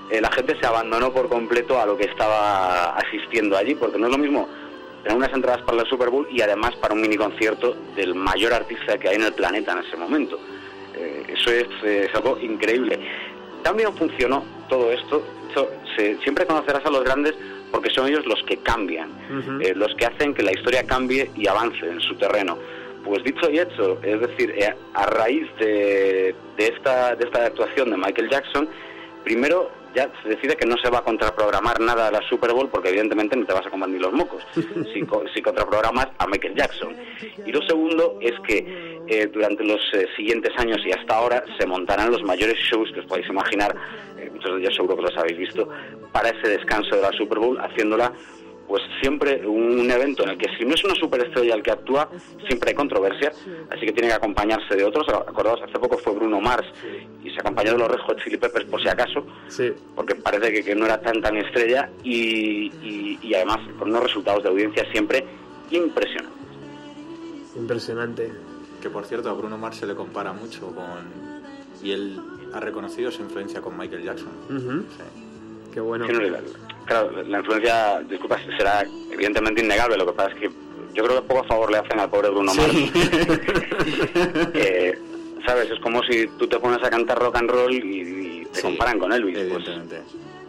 la gente se abandonó por completo a lo que estaba asistiendo allí, porque no es lo mismo tener unas entradas para el Super Bowl y además para un mini concierto del mayor artista que hay en el planeta en ese momento. Eh, eso es, eh, es algo increíble. También funcionó todo esto. Esto- se- siempre conocerás a los grandes porque son ellos los que cambian, eh, los que hacen que la historia cambie y avance en su terreno. Pues dicho y hecho, es decir, eh, a raíz de, de esta, de esta actuación de Michael Jackson, primero ya se decide que no se va a contraprogramar nada a la Super Bowl porque evidentemente no te vas a comer ni los mocos si, co- si contraprogramas a Michael Jackson. Y lo segundo es que eh, durante los eh, siguientes años y hasta ahora se montarán los mayores shows que os podéis imaginar, eh, muchos de ellos seguro que los habéis visto, para ese descanso de la Super Bowl, haciéndola pues siempre un evento en el que si no es una superestrella el que actúa, siempre hay controversia, así que tiene que acompañarse de otros. Acordaos, hace poco fue Bruno Mars y se acompañó de los Red Hot Chili Peppers por si acaso,
Sí.
porque parece que, que no era tan tan estrella y, y- y además con unos resultados de audiencia siempre impresionantes.
Impresionante.
Que por cierto, a Bruno Mars se le compara mucho con. Y él ha reconocido su influencia con Michael Jackson. Sí.
Qué bueno.
Sí, no, la- claro, la influencia, disculpa, será evidentemente innegable, lo que pasa es que yo creo que poco favor le hacen al pobre Bruno Mars. Eh, ¿Sabes? Es como si tú te pones a cantar rock and roll y, y te
Sí,
comparan con Elvis. Pues,
Evidentemente.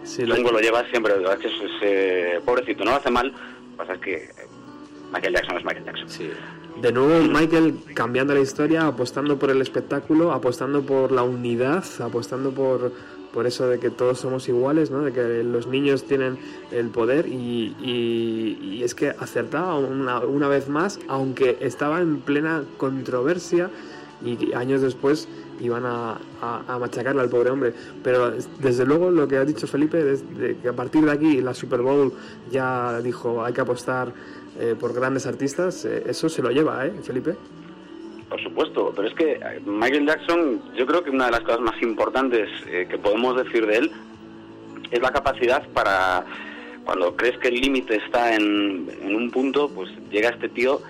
Sí, lo-
lo lleva siempre, es que es, es, eh, pobrecito, no lo hace mal, lo que pasa es que Michael Jackson es Michael Jackson.
Sí.
De nuevo Michael cambiando la historia, apostando por el espectáculo, apostando por la unidad, apostando por, por eso de que todos somos iguales, ¿no? de que los niños tienen el poder y, y- es que acertaba una, una vez más, aunque estaba en plena controversia y años después iban a, a- machacarle al pobre hombre. Pero desde luego lo que ha dicho Felipe, es de que a partir de aquí la Super Bowl ya dijo hay que apostar eh, por grandes artistas, eh, eso se lo lleva, ¿eh, Felipe?
Por supuesto, pero es que eh, Michael Jackson, yo creo que una de las cosas más importantes eh, que podemos decir de él es la capacidad para, cuando crees que el límite está en, en un punto, pues llega este tío,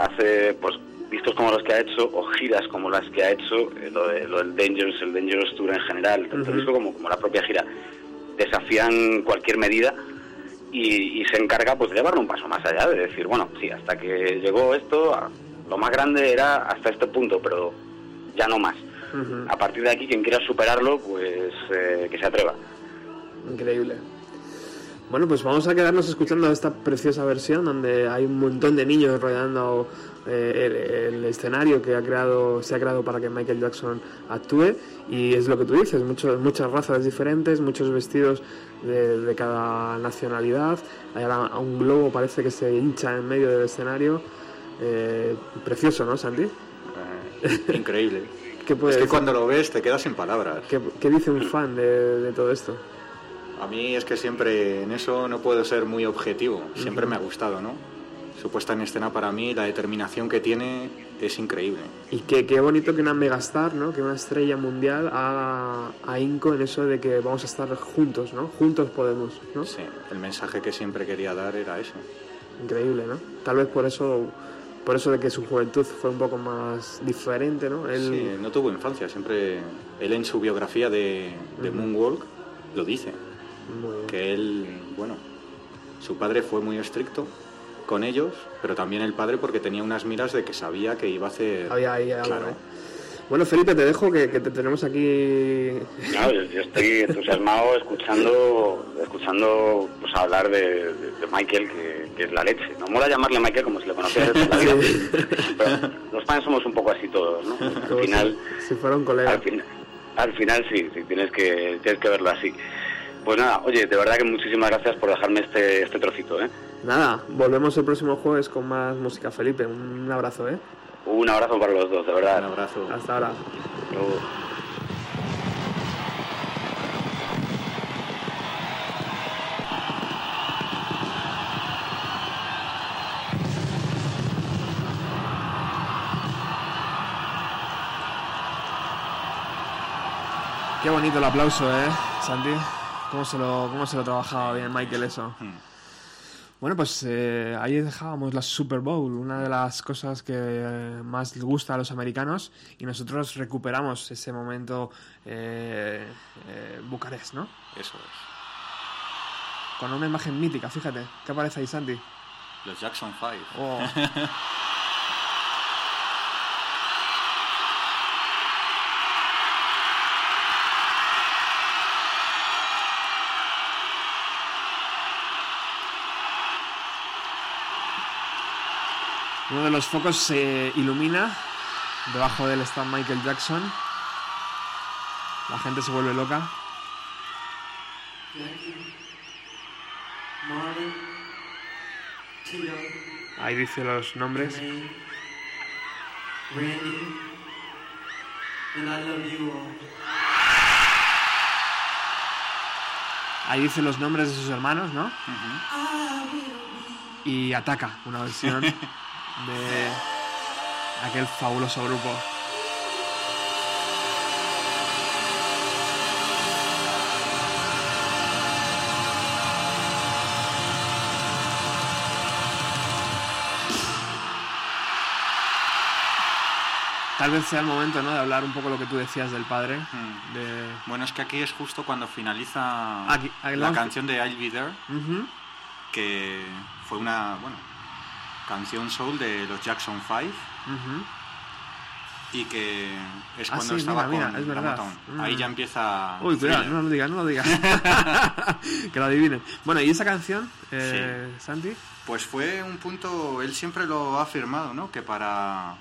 hace pues vistos como los que ha hecho, o giras como las que ha hecho, lo, de- lo del Dangerous, el Dangerous Tour en general, tanto
Ujú.
disco como, como la propia gira, desafían cualquier medida y, y se encarga pues de llevarlo un paso más allá, de decir, bueno, sí, hasta que llegó esto, a- lo más grande era hasta este punto, pero ya no más. A partir de aquí, quien quiera superarlo, pues eh, que se atreva.
Increíble. Bueno, pues vamos a quedarnos escuchando esta preciosa versión donde hay un montón de niños rodeando eh, el, el escenario que ha creado, se ha creado para que Michael Jackson actúe y es lo que tú dices, muchos, muchas razas diferentes, muchos vestidos de, de cada nacionalidad, hay ahora un globo parece que se hincha en medio del escenario, Eh, precioso, ¿no, Santi?
Eh, increíble.
¿Qué, puede
es que
decir?
cuando lo ves te quedas sin palabras.
¿Qué, qué dice un fan de, de todo esto?
A mí es que siempre en eso no puedo ser muy objetivo. Siempre me ha gustado, ¿no? Su puesta en escena para mí, la determinación que tiene es increíble.
Y qué, qué bonito que una megastar, ¿no? Que una estrella mundial haga ahínco en eso de que vamos a estar juntos, ¿no? Juntos podemos, ¿no?
Sí, el mensaje que siempre quería dar era ese.
Increíble, ¿no? Tal vez por eso, por eso de que su juventud fue un poco más diferente, ¿no? Él,
Sí, no tuvo infancia, siempre él en su biografía de, de Moonwalk lo dice, que él, bueno, su padre fue muy estricto con ellos, pero también el padre porque tenía unas miras de que sabía que iba a hacer...
Había ahí algo,
Claro.
¿eh? Bueno, Felipe, te dejo que, que te tenemos aquí.
No, yo, yo estoy entusiasmado escuchando escuchando pues hablar de, de- de Michael, que, que es la leche. No mola llamarle Michael como si le toda la vida. Pero los fans somos un poco así todos, ¿no?
Como
Al final,
si, si fuera un colega.
al, fin- al final sí, sí, tienes que, tienes que verlo así. Pues nada, oye, de verdad que muchísimas gracias por dejarme este, este trocito, ¿eh?
Nada, volvemos el próximo jueves con más música, Felipe. Un abrazo, ¿eh?
Un abrazo para los dos, de verdad.
Un abrazo.
Hasta ahora.
Luego.
Qué bonito el aplauso, ¿eh, Santi? ¿Cómo se lo, cómo se lo trabajaba bien Michael eso? Bueno, pues eh, ahí dejábamos la Super Bowl, una de las cosas que eh, más les gusta a los americanos y nosotros recuperamos ese momento eh, eh, Bucarest, ¿no?
Eso es.
Con una imagen mítica, fíjate. ¿Qué aparece ahí, Santi?
Los Jackson 5.
Oh. Uno de los focos se ilumina. Debajo del está Michael Jackson. La gente se vuelve loca. Ahí dice los nombres. Ahí dice los nombres de sus hermanos, ¿no? Y ataca una versión de aquel fabuloso grupo. Tal vez sea el momento, ¿no? De hablar un poco lo que tú decías del padre.
Mm.
De...
Bueno, es que aquí es justo cuando finaliza
Aquí-
la canción de I'll Be There, que fue una, bueno, canción soul de los Jackson 5
Ujú.
y que es
Ah,
cuando
sí,
estaba
mira, mira,
con
es
la
verdad.
Motown.
Mm.
Ahí ya empieza
Uy, cuidado, no lo digas, no lo digas. que lo adivinen. Bueno, ¿y esa canción, eh, Santi?
Pues fue un punto, él siempre lo ha afirmado, ¿no? Que para,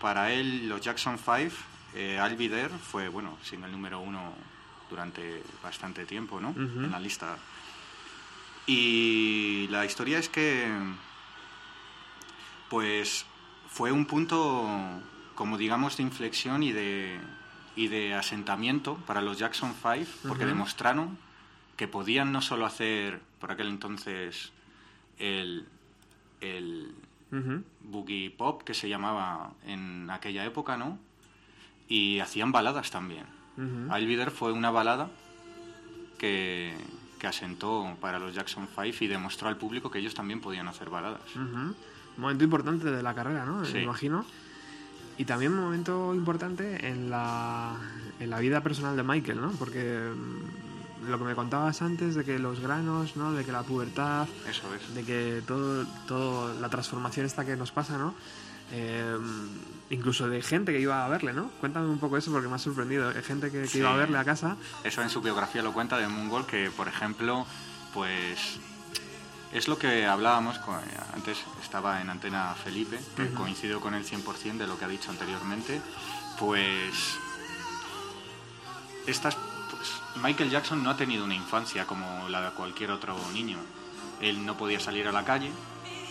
para él, los Jackson 5, eh, There fue, bueno, single número uno durante bastante tiempo, ¿no? En la lista. Y la historia es que, pues, fue un punto, como digamos, de inflexión y de, y de asentamiento para los Jackson 5, porque demostraron que podían no solo hacer, por aquel entonces, el, el boogie pop que se llamaba en aquella época, ¿no? Y hacían baladas también. I'll Be There fue una balada que, que asentó para los Jackson 5 y demostró al público que ellos también podían hacer baladas.
Momento importante de la carrera, ¿no?
Sí.
Me imagino. Y también un momento importante en la, en la vida personal de Michael, ¿no? Porque mm, lo que me contabas antes de que los granos, ¿no? De que la pubertad,
Eso es.
de que todo, todo la transformación esta que nos pasa, ¿no? Eh, incluso de gente que iba a verle, ¿no? Cuéntame un poco eso porque me ha sorprendido. Hay gente que, que
Sí.
iba a verle a casa.
Eso en su biografía lo cuenta de Moongol, que por ejemplo, pues es lo que hablábamos, con- antes estaba en Antena Felipe, que coincido con el 100% de lo que ha dicho anteriormente, pues estas, pues Michael Jackson no ha tenido una infancia como la de cualquier otro niño. Él no podía salir a la calle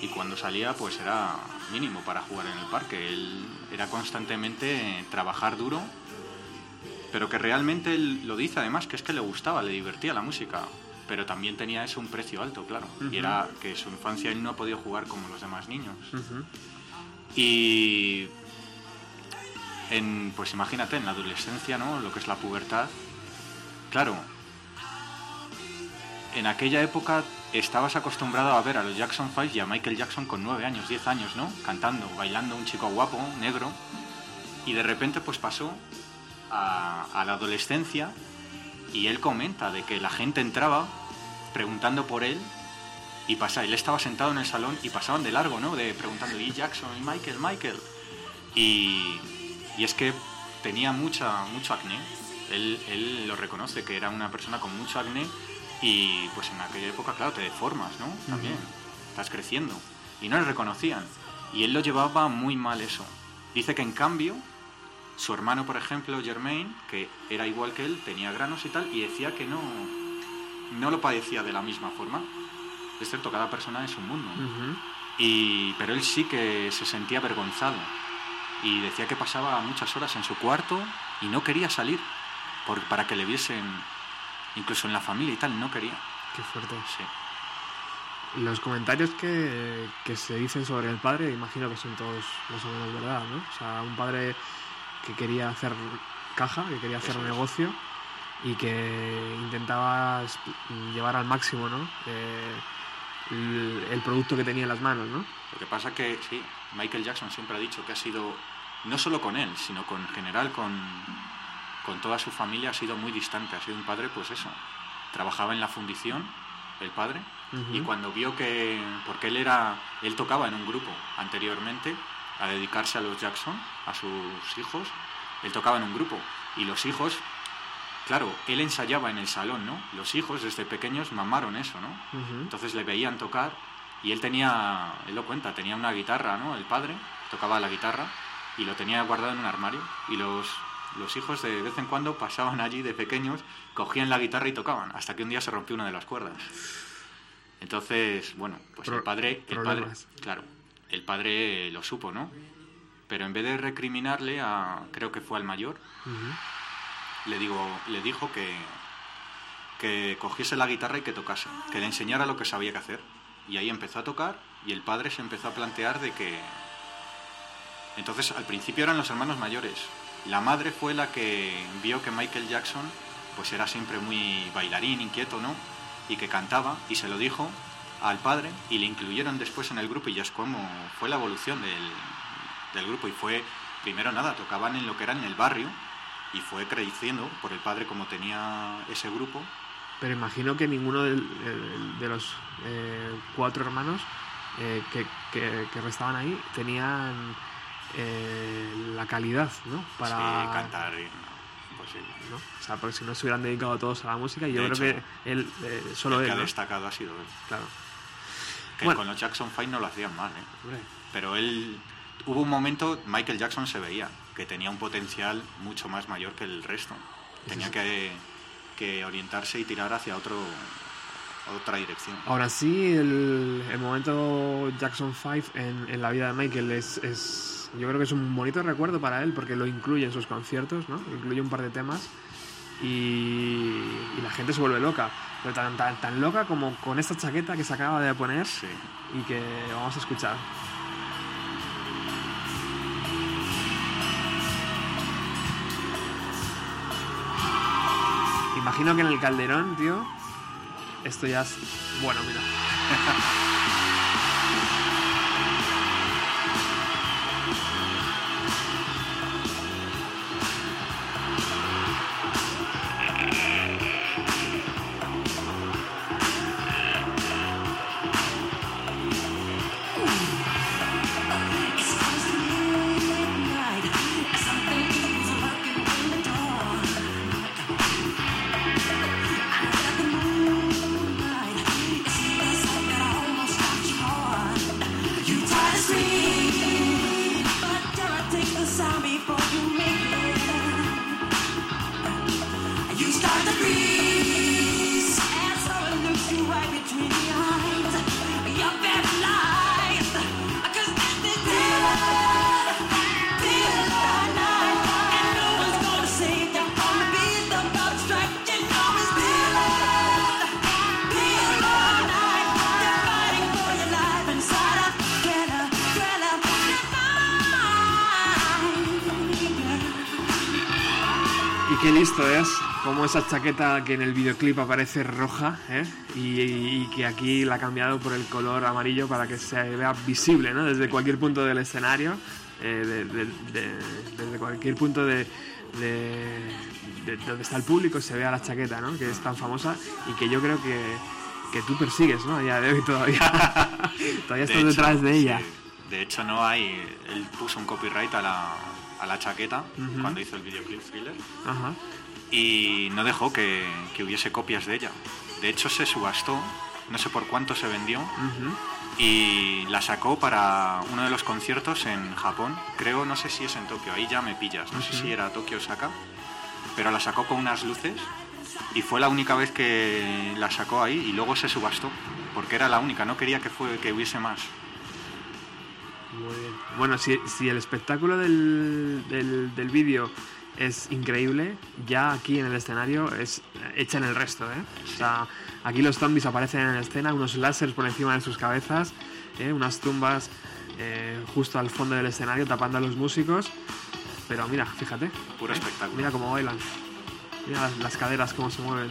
y cuando salía pues era mínimo para jugar en el parque. Él era constantemente trabajar duro pero que realmente él lo dice además, que es que le gustaba, le divertía la música, pero también tenía eso un precio alto, claro, y era que su infancia él no ha podido jugar como los demás niños. Y en, pues imagínate, en la adolescencia, ¿no? Lo que es la pubertad, claro, en aquella época estabas acostumbrado a ver a los Jackson 5 y a Michael Jackson con 9 años, 10 años, ¿no? Cantando, bailando, un chico guapo, negro, y de repente pues pasó a, a la adolescencia y él comenta de que la gente entraba preguntando por él y pasa, él estaba sentado en el salón y pasaban de largo, ¿no? De preguntando, y Jackson, y Michael, Michael. Y, y es que tenía mucha, mucho acné. Él, él lo reconoce, que era una persona con mucho acné y pues en aquella época, claro, te deformas, ¿no? También, estás creciendo. Y no le reconocían. Y él lo llevaba muy mal eso. Dice que en cambio, su hermano, por ejemplo, Germain, que era igual que él, tenía granos y tal, y decía que no, no lo padecía de la misma forma. Es cierto, cada persona es un mundo. Y, pero él sí que se sentía avergonzado y decía que pasaba muchas horas en su cuarto y no quería salir por- para que le viesen, incluso en la familia y tal, no quería.
Qué fuerte.
Sí.
Los comentarios que, que se dicen sobre el padre, imagino que son todos más o menos verdad, ¿no? O sea, un padre que quería hacer caja, que quería hacer negocio y que intentaba llevar al máximo, ¿no? Eh,
el, el producto que tenía en las manos, ¿no?
Lo que pasa que, sí, Michael Jackson siempre ha dicho que ha sido, no solo con él, sino con en general con, con toda su familia, ha sido muy distante. Ha sido un padre, pues eso, trabajaba en la fundición, el padre, y cuando vio que, porque él era, él tocaba en un grupo anteriormente, a dedicarse a los Jackson, a sus hijos, él tocaba en un grupo, y los hijos, claro, él ensayaba en el salón, ¿no? Los hijos desde pequeños mamaron eso, ¿no? Entonces le veían tocar y él tenía, él lo cuenta, tenía una guitarra, ¿no? El padre tocaba la guitarra y lo tenía guardado en un armario y los, los hijos de vez en cuando pasaban allí de pequeños, cogían la guitarra y tocaban, hasta que un día se rompió una de las cuerdas. Entonces, bueno, pues
Pro-
el padre, el padre, claro, el padre lo supo, ¿no? Pero en vez de recriminarle a, creo que fue al mayor, le digo, le dijo que, que cogiese la guitarra y que tocase, que le enseñara lo que sabía que hacer. Y ahí empezó a tocar y el padre se empezó a plantear de que... Entonces al principio eran los hermanos mayores. La madre fue la que vio que Michael Jackson pues era siempre muy bailarín, inquieto, ¿no? Y que cantaba y se lo dijo al padre y le incluyeron después en el grupo y ya es como fue la evolución del, del grupo y fue primero nada, tocaban en lo que era en el barrio y fue creciendo por el padre como tenía ese grupo
Pero imagino que ninguno el- de los eh, cuatro hermanos eh, que, que- que restaban ahí tenían eh, la calidad, ¿no? Para
sí, cantar no, imposible.
¿no? O sea, porque si no se hubieran dedicado todos a la música, y yo
De
creo
hecho,
que él, eh, solo
el
él,
que ha
¿no?
destacado ha sido él.
Claro.
Que
Bueno.
con los Jackson 5 no lo hacían mal, ¿eh? Pero él, hubo un momento, Michael Jackson se veía que tenía un potencial mucho más mayor que el resto. Tenía que, que orientarse y tirar hacia otro, otra dirección.
Ahora sí, el, el momento Jackson 5 en, en la vida de Michael es, es- Yo creo que es un bonito recuerdo para él porque lo incluye en sus conciertos, ¿no? Incluye un par de temas y, y la gente se vuelve loca. Pero tan, tan, tan loca como con esta chaqueta que se acaba de poner
Sí.
y que vamos a escuchar. Imagino que en el Calderón, tío, esto ya es... Bueno, mira. Y qué listo es, como esa chaqueta que en el videoclip aparece roja, ¿eh? y, y que aquí la ha cambiado por el color amarillo para que se vea visible, ¿no? Desde cualquier punto del escenario, eh, de- de- de- desde cualquier punto de, de- de donde está el público se vea la chaqueta, ¿no? Que es tan famosa y que yo creo que, que tú persigues, ¿no? A día de hoy todavía, todavía estás
hecho,
detrás de ella.
sí. De hecho, no hay. Él puso un copyright a la, a la chaqueta cuando hizo el videoclip thriller y no dejó que, que hubiese copias de ella. De hecho, se subastó, no sé por cuánto se vendió, y la sacó para uno de los conciertos en Japón. Creo, no sé si es en Tokio, ahí ya me pillas. No sé si era Tokio o Osaka, pero la sacó con unas luces y fue la única vez que la sacó ahí y luego se subastó, porque era la única, no quería que, fue, que hubiese más.
Muy bien. Bueno, si, si el espectáculo del, del, del vídeo es increíble, ya aquí en el escenario es hecha en el resto, ¿eh? O sea, aquí los zombies aparecen en escena, unos láseres por encima de sus cabezas, ¿eh? unas tumbas eh, justo al fondo del escenario tapando a los músicos. Pero mira, fíjate.
Puro espectáculo.
Mira cómo bailan. Mira las, las caderas cómo se mueven.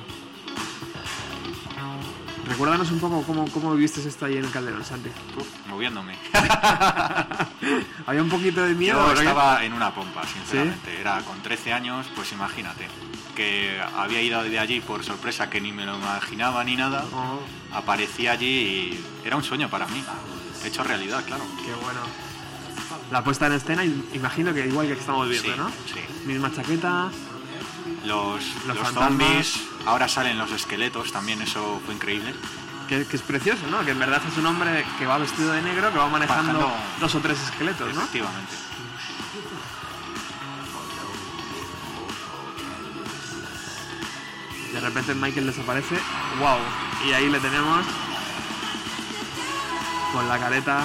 Recuérdanos un poco cómo, cómo viviste esto ahí en el Calderón, Santi.
Uf, moviéndome.
Había un poquito de miedo.
Yo
¿verdad que-
estaba en una pompa, sinceramente. Era con 13 años, pues imagínate. Que había ido de allí por sorpresa, que ni me lo imaginaba ni nada.
Oh,
Aparecí allí y era un sueño para mí. Hecho realidad, claro.
qué bueno. La puesta en escena, im- imagino que igual que estamos viendo,
Sí,
¿no?
sí.
Misma chaqueta.
Los,
Los
los zombies, ahora salen los esqueletos, también eso fue increíble.
Que, que es precioso, ¿no? Que en verdad es un hombre que va vestido de negro, que va manejando
Bajando.
dos o tres esqueletos, ¿no?
Efectivamente.
De repente Michael desaparece. ¡Wow! Y ahí le tenemos con la careta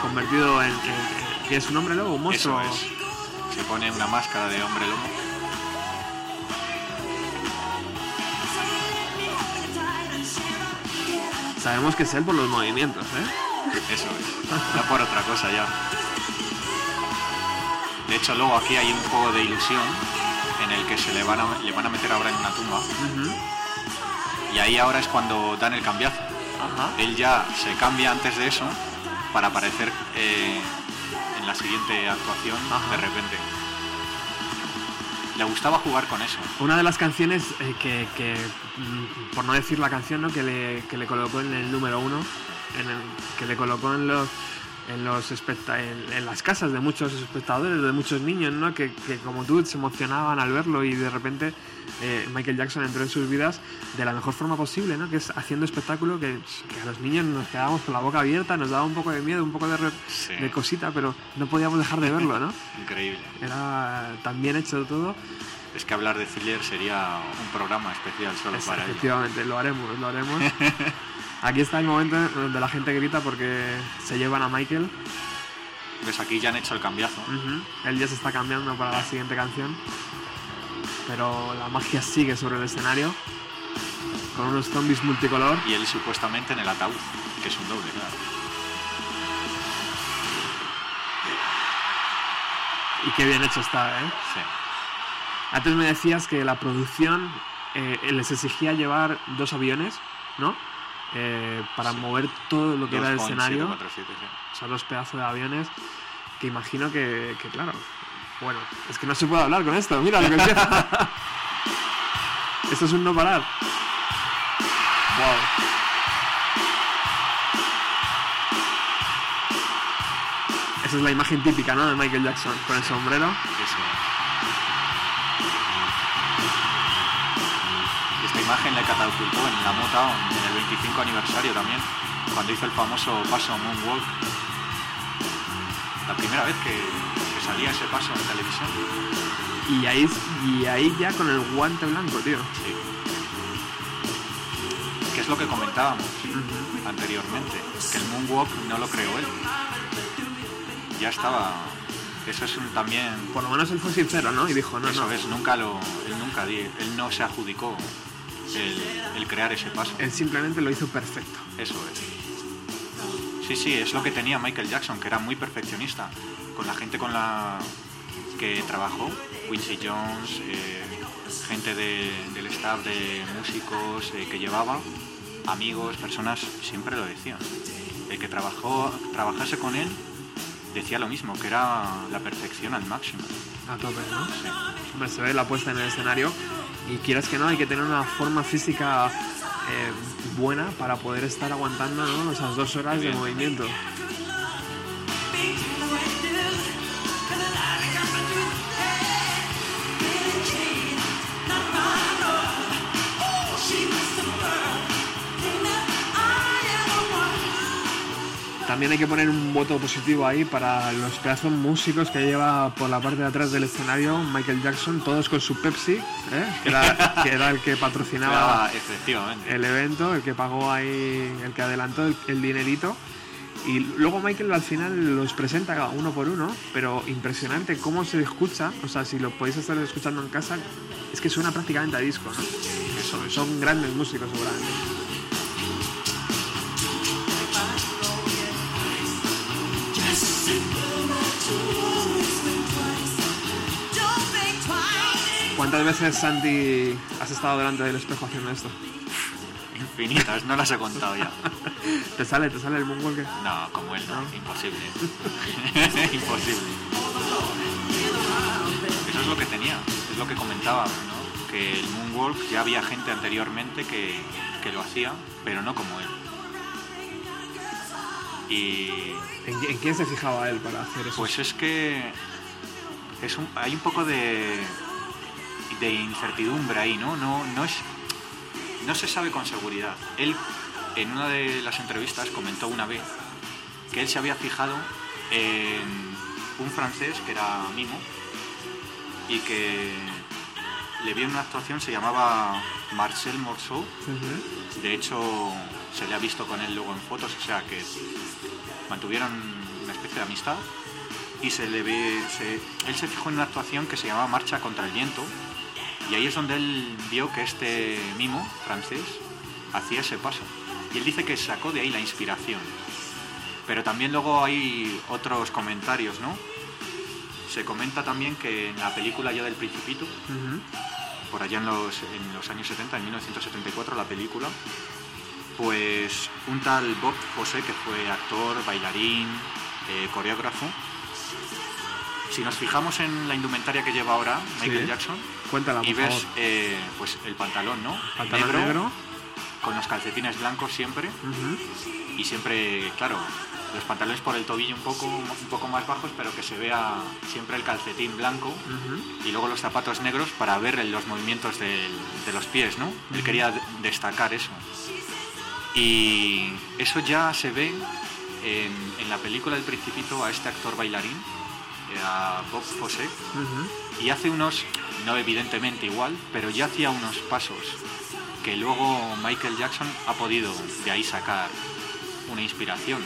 convertido en. en- ¿Qué es un hombre lobo? ¿Un monstruo?
Eso es. Se pone una máscara de hombre lobo.
Sabemos que es él por los movimientos, ¿eh?
Eso es. No por otra cosa ya. De hecho, luego aquí hay un juego de ilusión en el que se le van a, le van a meter ahora en una tumba. Y ahí ahora es cuando dan el cambiazo.
Ajá.
Él ya se cambia antes de eso para aparecer eh, en la siguiente actuación
Ajá.
de repente. Le gustaba jugar con eso.
Una de las canciones eh, que, mm, por no decir la canción, ¿no? que, le, que le colocó en el número uno, en el, que le colocó en los en los en, en las casas de muchos espectadores, de muchos niños, ¿no? que, que como tú se emocionaban al verlo y de repente eh, Michael Jackson entró en sus vidas de la mejor forma posible, ¿no? que es haciendo espectáculo que, que a los niños nos quedábamos con la boca abierta, nos daba un poco de miedo, un poco de, re-
Sí.
de cosita, pero no podíamos dejar de verlo, ¿no?
Increíble.
Era tan bien hecho todo.
Es que hablar de thriller sería un programa especial solo
Es-
para ello.
efectivamente, lo haremos, lo haremos. Aquí está el momento donde la gente grita porque se llevan a Michael.
Pues aquí ya han hecho el cambiazo.
Él ya se está cambiando para la siguiente canción. Pero la magia sigue sobre el escenario. Con unos zombies multicolor.
Y él supuestamente en el ataúd, que es un doble, claro.
Y qué bien hecho está, ¿eh?
Sí.
Antes me decías que la producción eh, les exigía llevar dos aviones, ¿no? Eh, para mover todo lo que era el
2.747,
escenario.
sí.
O sea, dos pedazos de aviones que imagino que, que, claro. Bueno, es que no se puede hablar con esto. Mira lo que esto es un no parar. Wow. Esa es la imagen típica, ¿no? De Michael Jackson con el sombrero.
Sí, imagen le catapultó en la Motown en el 25 aniversario también, cuando hizo el famoso paso Moonwalk. La primera vez que, que salía ese paso en televisión.
Y ahí, y ahí ya con el guante blanco, tío.
Sí. Que es lo que comentábamos anteriormente, que el Moonwalk no lo creó él. Ya estaba... Eso es un, también...
Por lo menos él fue sincero, ¿no? Y dijo, no,
eso
no.
es, nunca lo... Él nunca él no se adjudicó el, el crear ese paso.
Él simplemente lo hizo perfecto.
Eso es. Sí, sí, es lo que tenía Michael Jackson, que era muy perfeccionista. Con la gente con la que trabajó, Quincy Jones, eh, gente de- del staff de músicos eh, que llevaba, amigos, personas, siempre lo decían. El que trabajó, trabajase con él decía lo mismo, que era la perfección al máximo.
A tope, ¿no? Hombre, se ve la puesta en el escenario y quieras que no, hay que tener una forma física eh, buena para poder estar aguantando esas dos horas de movimiento. También hay que poner un voto positivo ahí para los pedazos músicos que lleva por la parte de atrás del escenario Michael Jackson, todos con su Pepsi, ¿eh? que, era, que era el que patrocinaba
efectivamente.
el evento, el que pagó ahí, el que adelantó el, el dinerito. Y luego Michael al final los presenta uno por uno, pero impresionante cómo se escucha. O sea, si lo podéis estar escuchando en casa, es que suena prácticamente a disco. ¿no?
Eso.
Son grandes músicos seguramente. ¿Cuántas veces, Santi, has estado delante del espejo haciendo esto?
infinitas, no las he contado ya.
¿Te sale, te sale el Moonwalker?
No, como él no, imposible. imposible. Eso es lo que tenía, es lo que comentaba, ¿no? Que el Moonwalk ya había gente anteriormente que, que lo hacía, pero no como él. Y
¿En, en quién se fijaba él para hacer eso?
pues es que es un- hay un poco de, de incertidumbre ahí, ¿no? No, no, es, no se sabe con seguridad. Él, en una de las entrevistas, comentó una vez que él se había fijado en un francés que era Mimo y que le vio en una actuación, se llamaba Marcel Morceau. De hecho, se le ha visto con él luego en fotos, o sea que mantuvieron una especie de amistad. Y se le ve, se- él se fijó en una actuación que se llamaba Marcha contra el viento. Y ahí es donde él vio que este mimo francés hacía ese paso. Y él dice que sacó de ahí la inspiración. Pero también luego hay otros comentarios, ¿no? Se comenta también que en la película ya del Principito, por allá en los, en los años 70, en 1974, la película, pues un tal Bob José, que fue actor, bailarín, eh, coreógrafo. Si nos fijamos en la indumentaria que lleva ahora Michael
Sí.
Jackson,
Cuéntala,
y ves
favor.
eh, pues el pantalón, ¿no?
Pantalón negro.
con los calcetines blancos siempre, y siempre, claro, los pantalones por el tobillo un poco, un poco más bajos, pero que se vea siempre el calcetín blanco y luego los zapatos negros para ver los movimientos del- de los pies, ¿no? Él quería de- destacar eso. Y eso ya se ve en, en la película El Principito a este actor bailarín, eh, a Bob Fosse, y hace unos, no evidentemente igual, pero ya hacía unos pasos que luego Michael Jackson ha podido de ahí sacar una inspiración.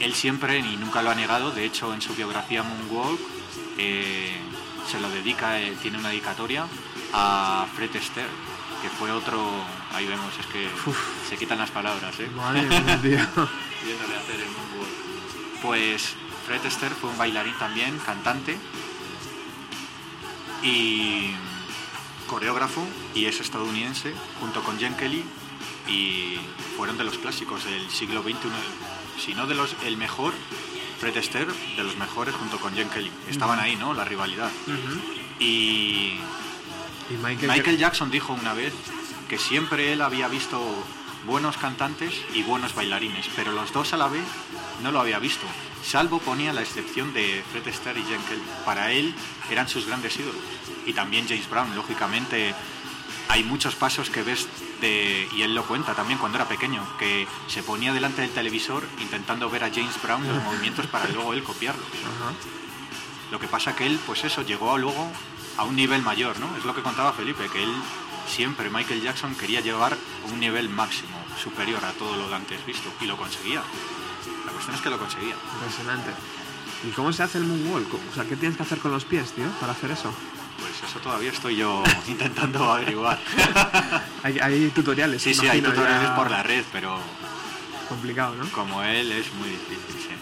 Él siempre, y nunca lo ha negado, de hecho en su biografía Moonwalk eh, se lo dedica, eh, tiene una dedicatoria a Fred Astaire, que fue otro, ahí vemos, es que se quitan las palabras, ¿eh?
Madre mía, tío.
viéndole hacer el moonwalk. Pues Fred Astaire fue un bailarín también, cantante y coreógrafo y es estadounidense junto con Jen Kelly y fueron de los clásicos del siglo XXI, si no de los el mejor Fred Astaire de los mejores junto con Jen Kelly. Estaban ahí, ¿no? La rivalidad. Y
Y Michael,
Michael Jackson dijo una vez que siempre él había visto buenos cantantes y buenos bailarines, pero los dos a la vez no lo había visto. Salvo ponía la excepción de Fred Astaire y Jen Kelly. Para él eran sus grandes ídolos. Y también James Brown, lógicamente. Hay muchos pasos que ves de, y él lo cuenta también cuando era pequeño, que se ponía delante del televisor intentando ver a James Brown los movimientos para luego él copiarlos. Lo que pasa que él, pues eso, llegó luego a un nivel mayor, ¿no? Es lo que contaba Felipe, que él siempre, Michael Jackson, quería llegar a un nivel máximo, superior a todo lo de antes visto, y lo conseguía. La cuestión es que lo conseguía.
Impresionante. ¿Y cómo se hace el moonwalk? O sea, ¿qué tienes que hacer con los pies, tío, para hacer eso?
Pues eso todavía estoy yo intentando averiguar.
Hay, hay tutoriales.
Sí, sí, hay tutoriales
ya
por la red, pero
Complicado, ¿no?
como él es muy difícil, sí.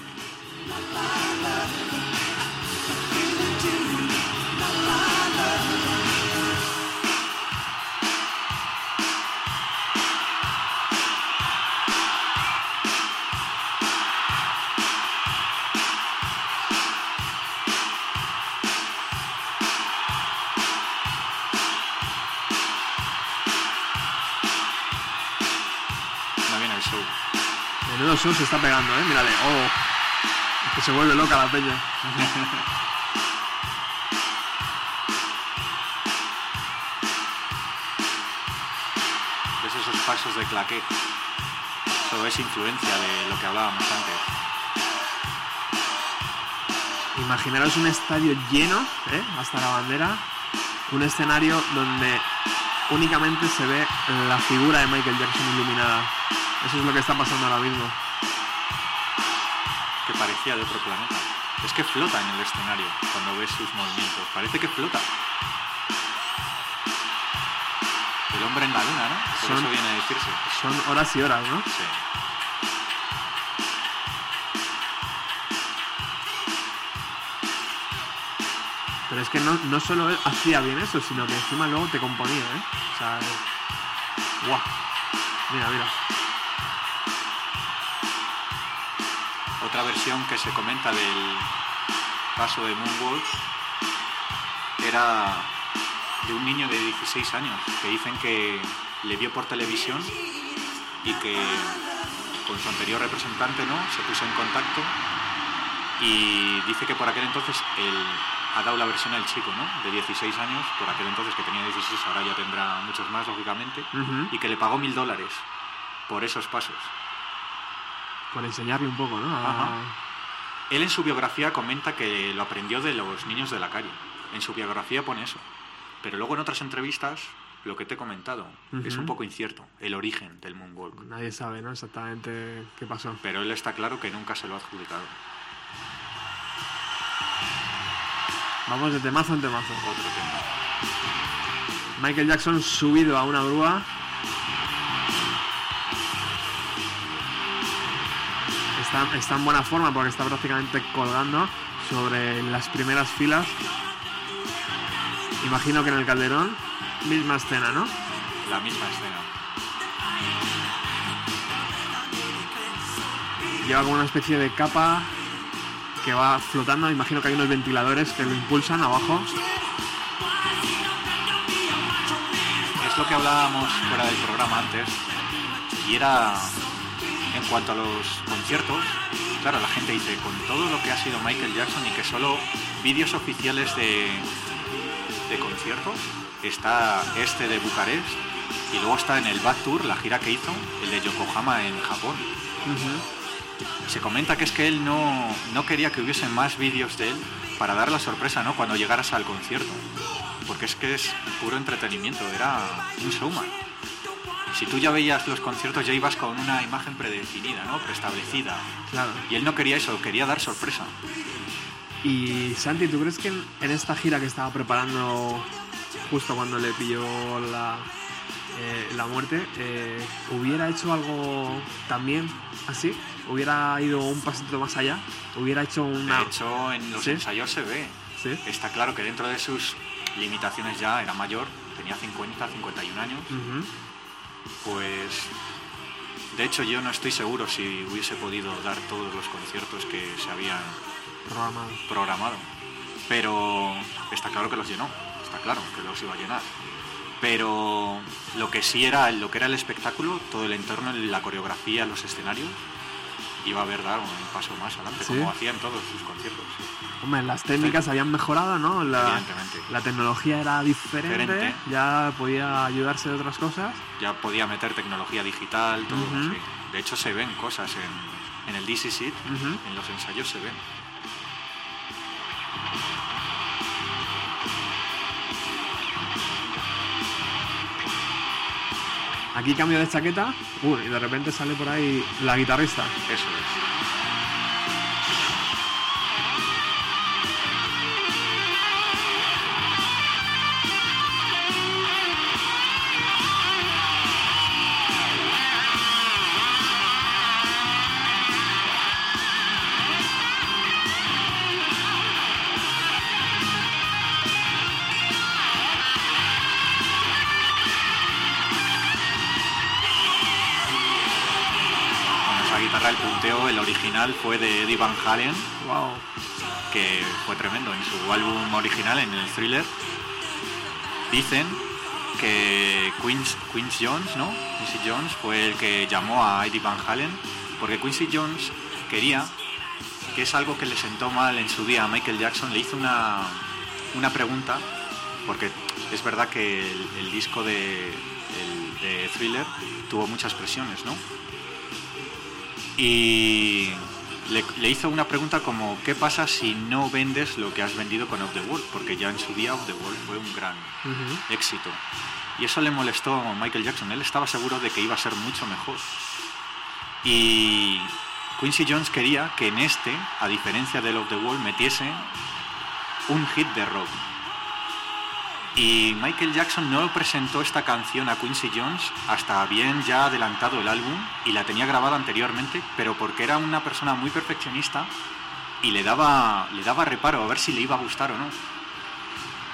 Show
se está pegando, ¿eh? Mírale. Oh. Que se vuelve loca la peña.
¿Ves esos pasos de claqué? Eso es influencia de lo que hablábamos antes.
Imaginaros un estadio lleno, ¿eh? hasta la bandera, un escenario donde únicamente se ve la figura de Michael Jackson iluminada. Eso es lo que está pasando ahora mismo.
Que parecía de otro planeta. Es que flota en el escenario cuando ves sus movimientos. Parece que flota. El hombre en la luna, ¿no? Por
Son-
eso viene a decirse.
Son horas y horas, ¿no?
Sí.
Pero es que no, no solo hacía bien eso, sino que encima luego te componía, ¿eh? O sea, guau. Mira, mira.
Otra versión que se comenta del paso de Moonwalk era de un niño de 16 años que dicen que le vio por televisión y que con su anterior representante no se puso en contacto y dice que por aquel entonces él ha dado la versión al chico no de 16 años por aquel entonces que tenía 16 ahora ya tendrá muchos más lógicamente y que le pagó mil dólares por esos pasos
Por enseñarle un poco, ¿no? A-.
Él en su biografía comenta que lo aprendió de los niños de la calle. En su biografía pone eso. Pero luego en otras entrevistas, lo que te he comentado, es un poco incierto, el origen del Moonwalk.
Nadie sabe, ¿no? Exactamente qué pasó.
Pero él está claro que nunca se lo ha adjudicado.
Vamos de temazo en temazo.
Otro tema.
Michael Jackson subido a una grúa. Está, está en buena forma porque está prácticamente colgando sobre las primeras filas. Imagino que en el Calderón, misma escena, ¿no?
La misma escena.
Lleva como una especie de capa que va flotando. Imagino que hay unos ventiladores que lo impulsan abajo.
Es lo que hablábamos fuera del programa antes. Y era en cuanto a los conciertos. Claro, la gente dice, con todo lo que ha sido Michael Jackson y que solo vídeos oficiales de, de conciertos, está este de Bucarest y luego está en el Back Tour, la gira que hizo, el de Yokohama en Japón. Se comenta que es que él no, no quería que hubiesen más vídeos de él para dar la sorpresa, ¿no? Cuando llegaras al concierto. Porque es que es puro entretenimiento, era un showman. Si tú ya veías los conciertos ya ibas con una imagen predefinida, ¿no? Preestablecida.
Claro.
Y él no quería eso, quería dar sorpresa.
Y Santi, ¿tú crees que en, en esta gira que estaba preparando justo cuando le pilló la, eh, la muerte, eh, hubiera hecho algo también así? ¿Hubiera ido un pasito más allá? ¿Hubiera hecho una...
De hecho, en los
¿Sí?
ensayos se ve.
¿Sí?
Está claro que dentro de sus limitaciones ya era mayor, tenía 50, 51 años. Pues de hecho yo no estoy seguro si hubiese podido dar todos los conciertos que se habían
Programado.
programado. Pero está claro que los llenó, está claro que los iba a llenar. Pero lo que sí era lo que era el espectáculo, todo el entorno, la coreografía, los escenarios, iba a haber dado un paso más adelante,
¿Sí?
como hacía en todos sus conciertos.
Hombre, las técnicas habían mejorado, ¿no? La, la tecnología era diferente,
Diferente.
ya podía ayudarse de otras cosas.
Ya podía meter tecnología digital, todo. De hecho se ven cosas en, en el DC Seat, en los ensayos se ven.
Aquí cambio de chaqueta, uy, y de repente sale por ahí la guitarrista.
Eso es. Original fue de Eddie Van Halen,
Wow.
que fue tremendo en su álbum original, en el thriller. Dicen que Quincy, Quincy Jones, ¿no? Quincy Jones fue el que llamó a Eddie Van Halen, porque Quincy Jones quería, que es algo que le sentó mal en su día a Michael Jackson, le hizo una, una pregunta, porque es verdad que el, el disco de, el- de thriller tuvo muchas presiones, ¿no? Y le, le hizo una pregunta como ¿qué pasa si no vendes lo que has vendido con Off the Wall? Porque ya en su día Off the Wall fue un gran éxito. Y eso le molestó a Michael Jackson. Él estaba seguro de que iba a ser mucho mejor. Y Quincy Jones quería que en este, a diferencia de Off the Wall, metiese un hit de rock. Y Michael Jackson no presentó esta canción a Quincy Jones hasta bien ya adelantado el álbum y la tenía grabada anteriormente, pero porque era una persona muy perfeccionista y le daba, le daba reparo a ver si le iba a gustar o no.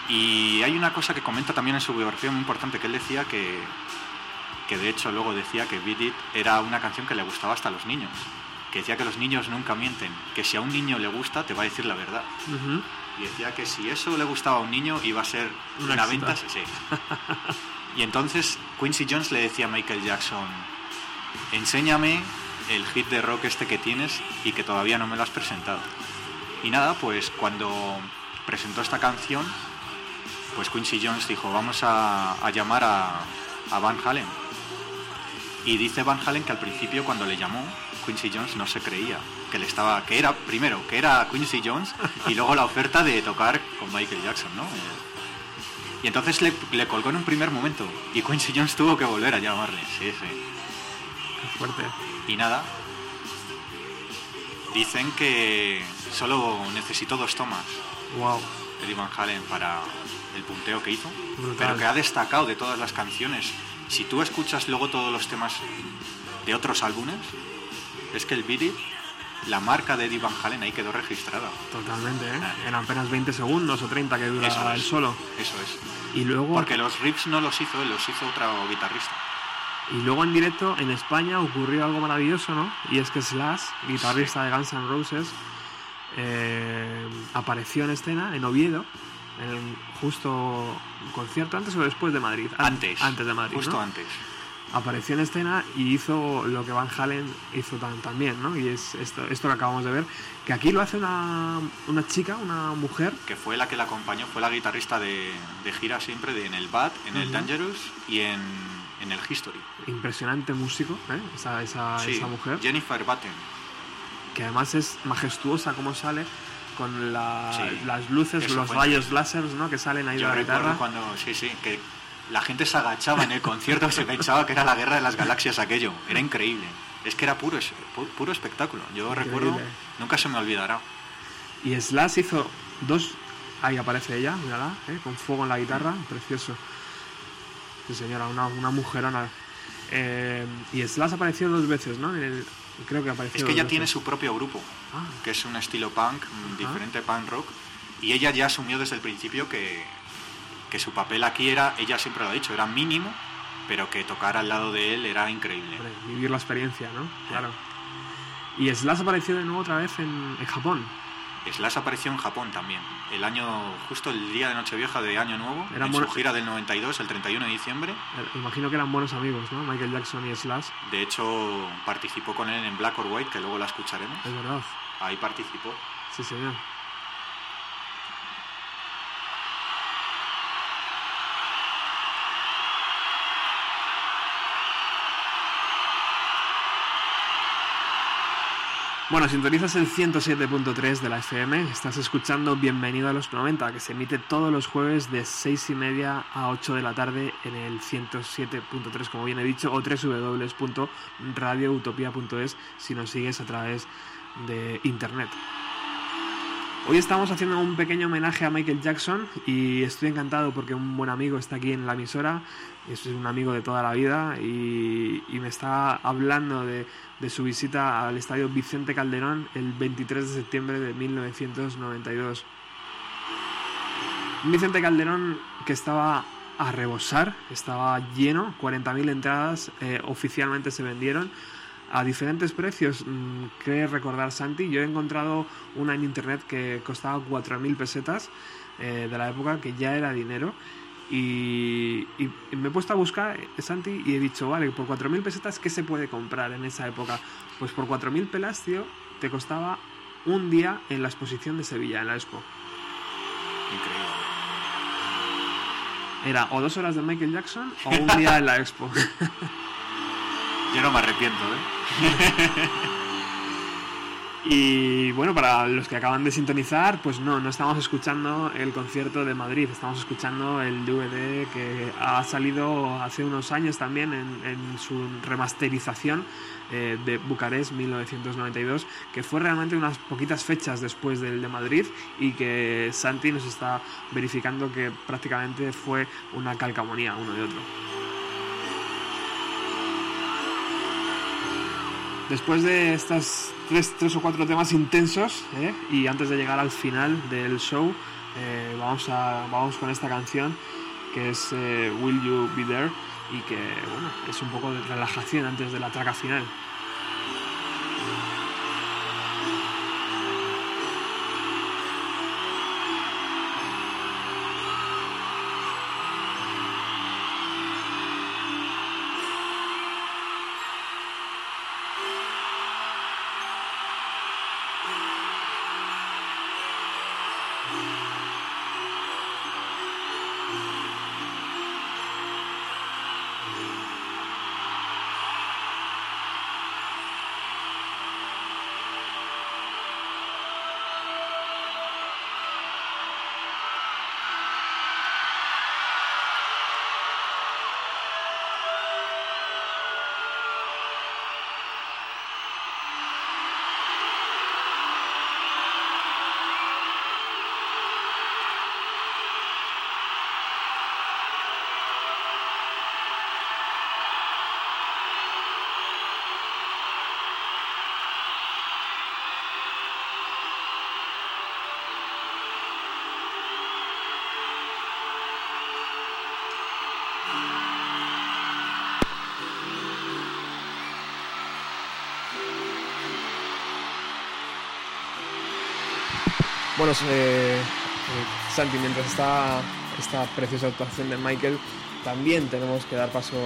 Y hay una cosa que comenta también en su biografía muy importante, que él decía que, que de hecho luego decía que Beat It era una canción que le gustaba hasta a los niños. Que decía que los niños nunca mienten, que si a un niño le gusta te va a decir la verdad. Y decía que si eso le gustaba a un niño iba a ser
Un
una
éxito.
venta, sí. Y entonces Quincy Jones le decía a Michael Jackson, enséñame el hit de rock este que tienes y que todavía no me lo has presentado. Y nada, pues cuando presentó esta canción, pues Quincy Jones dijo, vamos a, a llamar a, a Van Halen. Y dice Van Halen que al principio cuando le llamó, Quincy Jones no se creía que le estaba, que era primero que era Quincy Jones y luego la oferta de tocar con Michael Jackson, ¿no? Eh, Y entonces le, le colgó en un primer momento y Quincy Jones tuvo que volver a llamarle, sí, sí.
Qué fuerte.
Y nada, dicen que solo necesitó dos tomas
Wow.
Eddie Van Halen para el punteo que hizo,
Brutal.
pero que ha destacado de todas las canciones. Si tú escuchas luego todos los temas de otros álbumes, es que el It, la marca de Eddie Van Halen ahí quedó registrada.
Totalmente, ¿eh?
Ah.
En apenas 20 segundos o 30 que dura
Eso
el
es.
solo.
Eso es.
Y luego,
Porque los riffs no los hizo él, los hizo otro guitarrista.
y luego en directo en España ocurrió algo maravilloso, ¿no? Y es que Slash, guitarrista de Guns N' Roses, eh, apareció en escena en Oviedo, en el justo concierto antes o después de Madrid. An-
Antes.
Antes de Madrid.
Justo
¿no?
antes.
Apareció en escena y hizo lo que Van Halen hizo tan- también, ¿no? Y es esto, esto que acabamos de ver, que aquí lo hace una, una chica, una mujer,
Que fue la que la acompañó, fue la guitarrista de, de gira siempre de, en el Bad, en el
Ujú.
Dangerous y en, en el History.
impresionante músico, ¿eh? esa, esa,
Sí,
esa mujer,
Jennifer Batten.
que además es majestuosa como sale, con la-
Sí,
las luces, los rayos láser, ¿no? Que salen ahí de
Yo
la
recuerdo
guitarra.
cuando, sí, sí, que la gente se agachaba en el concierto y se pensaba que era la guerra de las galaxias aquello. Era increíble. Es que era puro, puro espectáculo. Yo
Increíble.
recuerdo, nunca se me olvidará.
Y Slash hizo dos. Ahí aparece ella, mírala, ¿eh? con fuego en la guitarra, precioso. Sí, señora, una, una mujerona. Eh, y Slash apareció dos veces, ¿no? En el- creo que apareció.
Es que ella
veces.
tiene su propio grupo,
Ah,
que es un estilo punk, mm, diferente punk rock, y ella ya asumió desde el principio que, que su papel aquí era, ella siempre lo ha dicho, era mínimo, pero que tocar al lado de él era increíble.
vivir la experiencia, ¿no? Claro. Y Slash apareció de nuevo otra vez en, en Japón.
Slash apareció en Japón también, el año, justo el día de Nochevieja de Año Nuevo,
Era
en su gira del 92, el 31 de diciembre.
Eh, Imagino que eran buenos amigos, ¿no? Michael Jackson y Slash.
De hecho, participó con él en Black or White, que luego la escucharemos.
Es verdad.
Ahí participó.
Sí, señor. Bueno, sintonizas el 107.3 de la FM, estás escuchando Bienvenido a los 90, que se emite todos los jueves de 6 y media a 8 de la tarde en el 107.3, como bien he dicho, o www.radioutopia.es si nos sigues a través de internet. Hoy estamos haciendo un pequeño homenaje a Michael Jackson y estoy encantado porque un buen amigo está aquí en la emisora, es un amigo de toda la vida y, y me está hablando de, de su visita al estadio Vicente Calderón el 23 de septiembre de 1992. Un Vicente Calderón que estaba a rebosar, estaba lleno, 40.000 entradas eh, oficialmente se vendieron a diferentes precios. Mm, Cree recordar Santi, yo he encontrado una en internet que costaba 4.000 pesetas eh, de la época, que ya era dinero. Y, y- y me he puesto a buscar, eh, Santi, y he dicho, vale, por 4.000 pesetas, ¿qué se puede comprar en esa época? Pues por 4.000 pelas, tío, te costaba un día en la exposición de Sevilla, en la Expo.
Increíble.
Era o dos horas de Michael Jackson o un día en la Expo.
Yo no me arrepiento, ¿eh?
Y bueno, para los que acaban de sintonizar, pues no, no estamos escuchando el concierto de Madrid, estamos escuchando el DVD que ha salido hace unos años también en, su remasterización eh, de Bucarest 1992, que fue realmente unas poquitas fechas después del de Madrid y que Santi nos está verificando que prácticamente fue una calcamonía uno de otro. Después de estas tres, o cuatro temas intensos ¿eh? y antes de llegar al final del show, eh, vamos, a, vamos con esta canción que es eh, Will You Be There y que bueno, es un poco de relajación antes de la traca final. Bueno, eh, eh, Santi, mientras está esta preciosa actuación de Michael, también tenemos que dar paso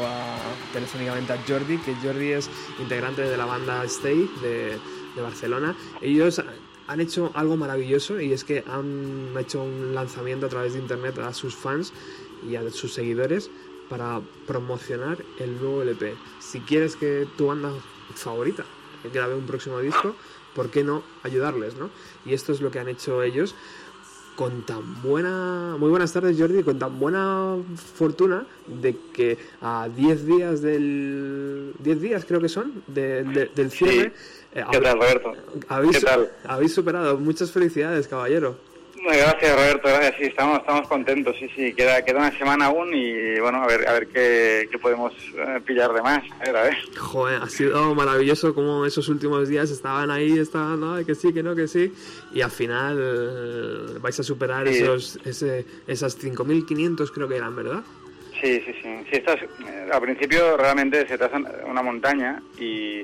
telefónicamente a Jordi, que Jordi es integrante de la banda Stay de, de Barcelona. Ellos han hecho algo maravilloso y es que han hecho un lanzamiento a través de internet a sus fans y a sus seguidores para promocionar el nuevo LP. Si quieres que tu banda favorita grabe un próximo disco, ¿por qué no ayudarles, no? Y esto es lo que han hecho ellos con tan buena... Muy buenas tardes, Jordi, con tan buena fortuna de que a 10 días del... 10 días creo que son, de- de- del cierre... eh,
¿Qué tal, Roberto?
habéis,
¿Qué tal?
habéis superado. Muchas felicidades, caballero.
Gracias, Roberto. Gracias. Sí, estamos, estamos contentos. Sí, sí. Queda, queda una semana aún y bueno, a ver, a ver qué, qué podemos eh, pillar de más. A ver, a ver.
Joder, ha sido maravilloso como esos últimos días estaban ahí, estaban, "Ay, que sí, que no, que sí. Y al final eh, vais a superar
Sí.
esos, ese, esas 5.500 creo que eran, ¿verdad?
Sí, sí, sí. sí estás, eh, al principio realmente se te hace una montaña y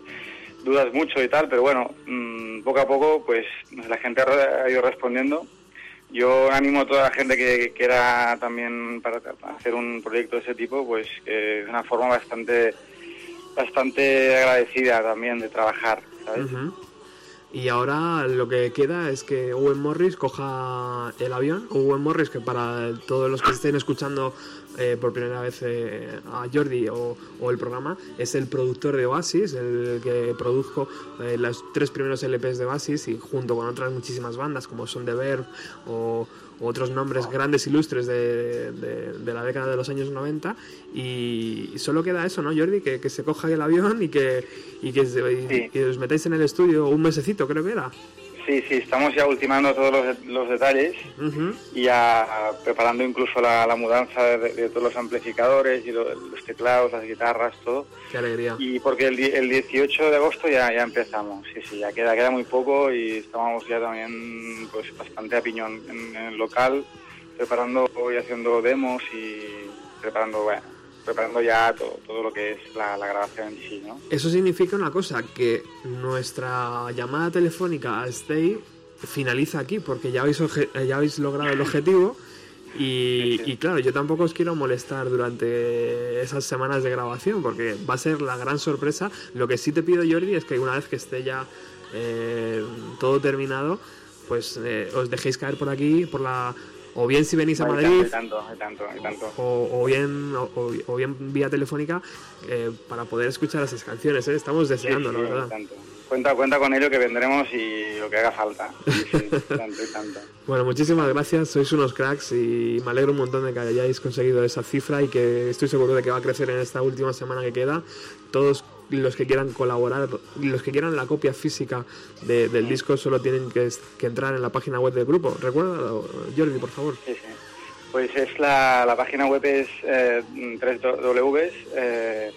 dudas mucho y tal, pero bueno, mm, poco a poco pues la gente ha ido respondiendo. Yo animo a toda la gente que quiera también para hacer un proyecto de ese tipo, pues que es una forma bastante bastante agradecida también de trabajar, ¿sabes?
Y ahora lo que queda es que Owen Morris coja el avión. Owen Morris, que para todos los que estén escuchando eh, por primera vez eh, a Jordi o, o el programa, es el productor de Oasis, el que produjo eh, los tres primeros LPs de Oasis y junto con otras muchísimas bandas como son The Verve o otros nombres grandes ilustres de, de- de la década de los años 90 y, solo queda eso, ¿no, Jordi? Que, que se coja el avión y que, y que, se- y- y os metáis en el estudio un mesecito, creo que era.
Sí, sí, estamos ya ultimando todos los, los detalles y ya preparando incluso la, la mudanza de, de todos los amplificadores y lo- los teclados, las guitarras, todo.
Qué alegría.
Y porque el, el 18 de agosto ya, ya empezamos, sí, sí, ya queda, queda muy poco y estamos ya también pues bastante a piñón en, en el local, preparando y haciendo demos y preparando, bueno, preparando ya todo, todo lo que es la, la grabación en sí, ¿no?
Eso significa una cosa, que nuestra llamada telefónica a Stay finaliza aquí, porque ya habéis, oje- eh, ya habéis logrado el objetivo. Y, y claro, yo tampoco os quiero molestar durante esas semanas de grabación, porque va a ser la gran sorpresa. Lo que sí te pido, Jordi, es que una vez que esté ya eh, todo terminado, pues eh, os dejéis caer por aquí, por la o bien si venís a
Hay
Madrid,
tanto, hay tanto, hay tanto.
o, o bien o, o- o bien vía telefónica eh, para poder escuchar esas canciones. ¿eh? Estamos deseando,
Sí,
la verdad.
tanto. Cuenta, cuenta con ello que vendremos y lo que haga falta. Sí, sí, tanto tanto.
Bueno, muchísimas gracias, sois unos cracks y me alegro un montón de que hayáis conseguido esa cifra y que estoy seguro de que va a crecer en esta última semana que queda. Todos los que quieran colaborar, los que quieran la copia física de- del disco solo tienen que, que entrar en la página web del grupo. Recuerda, Jordi, por favor.
Sí, sí. Pues es la, la página web es eh, 3W eh,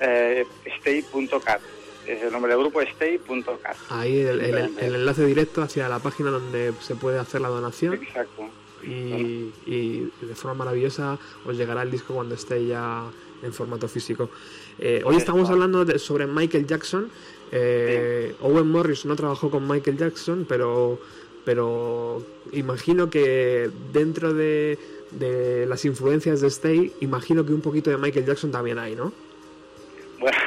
eh, stay.cat. Es el nombre del grupo stay.cat.
Ahí el, el-
Simplemente.
el enlace directo hacia la página donde se puede hacer la donación.
Exacto.
y, y de forma maravillosa os llegará el disco cuando esté ya en formato físico. Eh, hoy estamos hablando de- sobre Michael Jackson. Eh, Owen Morris no trabajó con Michael Jackson, pero, pero imagino que dentro de, de las influencias de Stay, imagino que un poquito de Michael Jackson también hay, ¿no?
Bueno.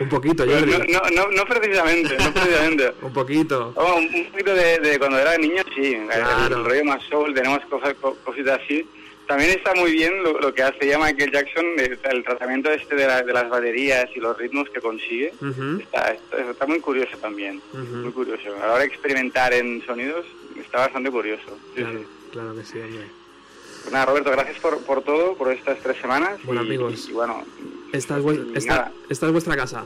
Un poquito, Jordi.
no, no, no, no precisamente, no precisamente.
Un poquito.
Oh, un, un poquito de, de cuando era niño, sí. El-
Claro.
El, rollo más soul, tenemos cosas, co- cositas así. También está muy bien lo, lo que hace ya Michael Jackson, el, el tratamiento este de, la- de las baterías y los ritmos que consigue. Está, está, está muy curioso también, muy curioso. A la hora de experimentar en sonidos, está bastante curioso.
Claro,
sí.
claro que sí, hombre.
Pues nada, Roberto, gracias por, por todo, por estas tres semanas.
Bueno,
y,
amigos.
Y, bueno,
Esta es, esta- esta vuestra casa.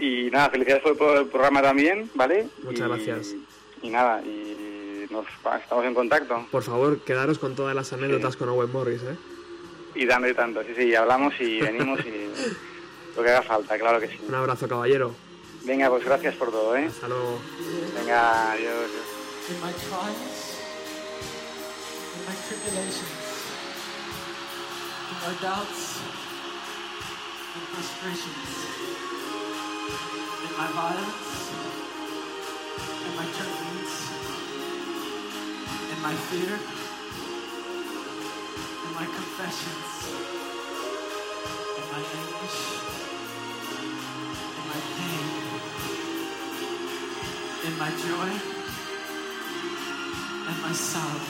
y nada, felicidades por, por el programa también, ¿vale?
Muchas
Y-
gracias.
Y nada, y nos estamos en contacto.
Por favor, quedaros con todas las anécdotas con Owen Morris, ¿eh?
Y dando y tanto, sí, sí, hablamos y venimos y lo que haga falta, claro que sí.
Un abrazo, caballero.
Venga, pues gracias por todo, ¿eh?
Hasta luego.
Venga, adiós.
in my trials, in my tribulations, in my doubts and my violence, in my fear, in my confessions, in my anguish, in my pain, in my joy and my sorrow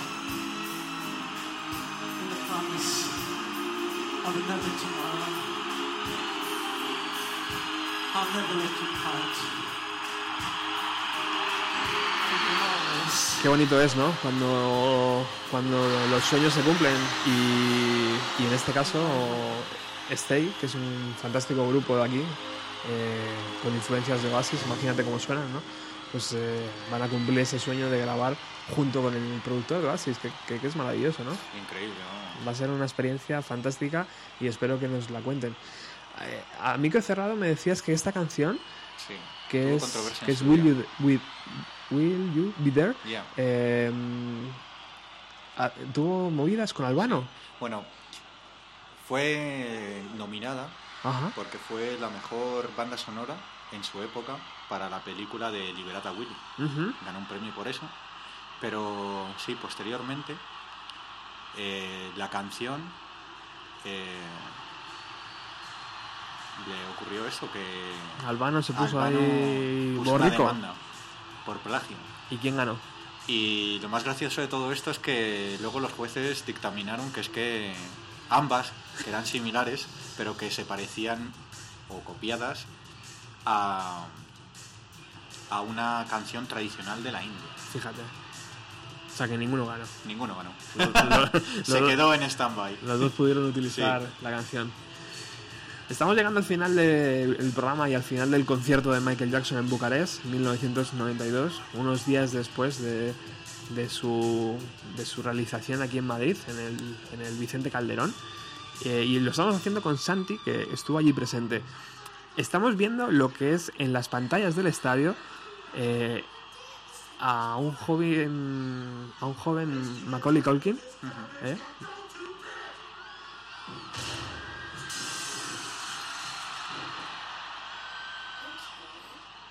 in the promise of another tomorrow. I'll never let you part.
Qué bonito es, ¿no? Cuando, cuando los sueños se cumplen y, y en este caso Stay, que es un fantástico grupo de aquí, eh, con influencias de Oasis, imagínate cómo suenan, ¿no? Pues eh, van a cumplir ese sueño de grabar junto con el productor de Oasis, que, que- que es maravilloso, ¿no?
Increíble, ¿no?
Va a ser una experiencia fantástica y espero que nos la cuenten. Eh, a micro cerrado me decías que esta canción,
Sí.
que es, que es Will you, Will, Will You Be There,
Yeah.
eh, ah, tuvo movidas con Albano.
Bueno, fue nominada
Ajá.
porque fue la mejor banda sonora en su época para la película de Liberata Willy. Ganó un premio por eso. Pero sí, posteriormente, eh, la canción eh, le ocurrió eso, que
Albano se puso
Albano
ahí
puso una
borrico.
demanda por plagio.
¿Y quién ganó?
Y lo más gracioso de todo esto es que luego los jueces dictaminaron que es que ambas, que eran similares, pero que se parecían o copiadas a, a una canción tradicional de la India.
Fíjate. O sea que ninguno ganó.
Ninguno ganó.
Lo- lo-
se quedó en stand-by.
Los dos pudieron utilizar
Sí.
la canción. Estamos llegando al final del el programa y al final del concierto de Michael Jackson en Bucarest, 1992, unos días después de, de su, de su realización aquí en Madrid, en el, en el Vicente Calderón. Eh, y lo estamos haciendo con Santi, que estuvo allí presente. Estamos viendo lo que es en las pantallas del estadio eh, a un joven a un joven Macaulay Culkin ¿eh?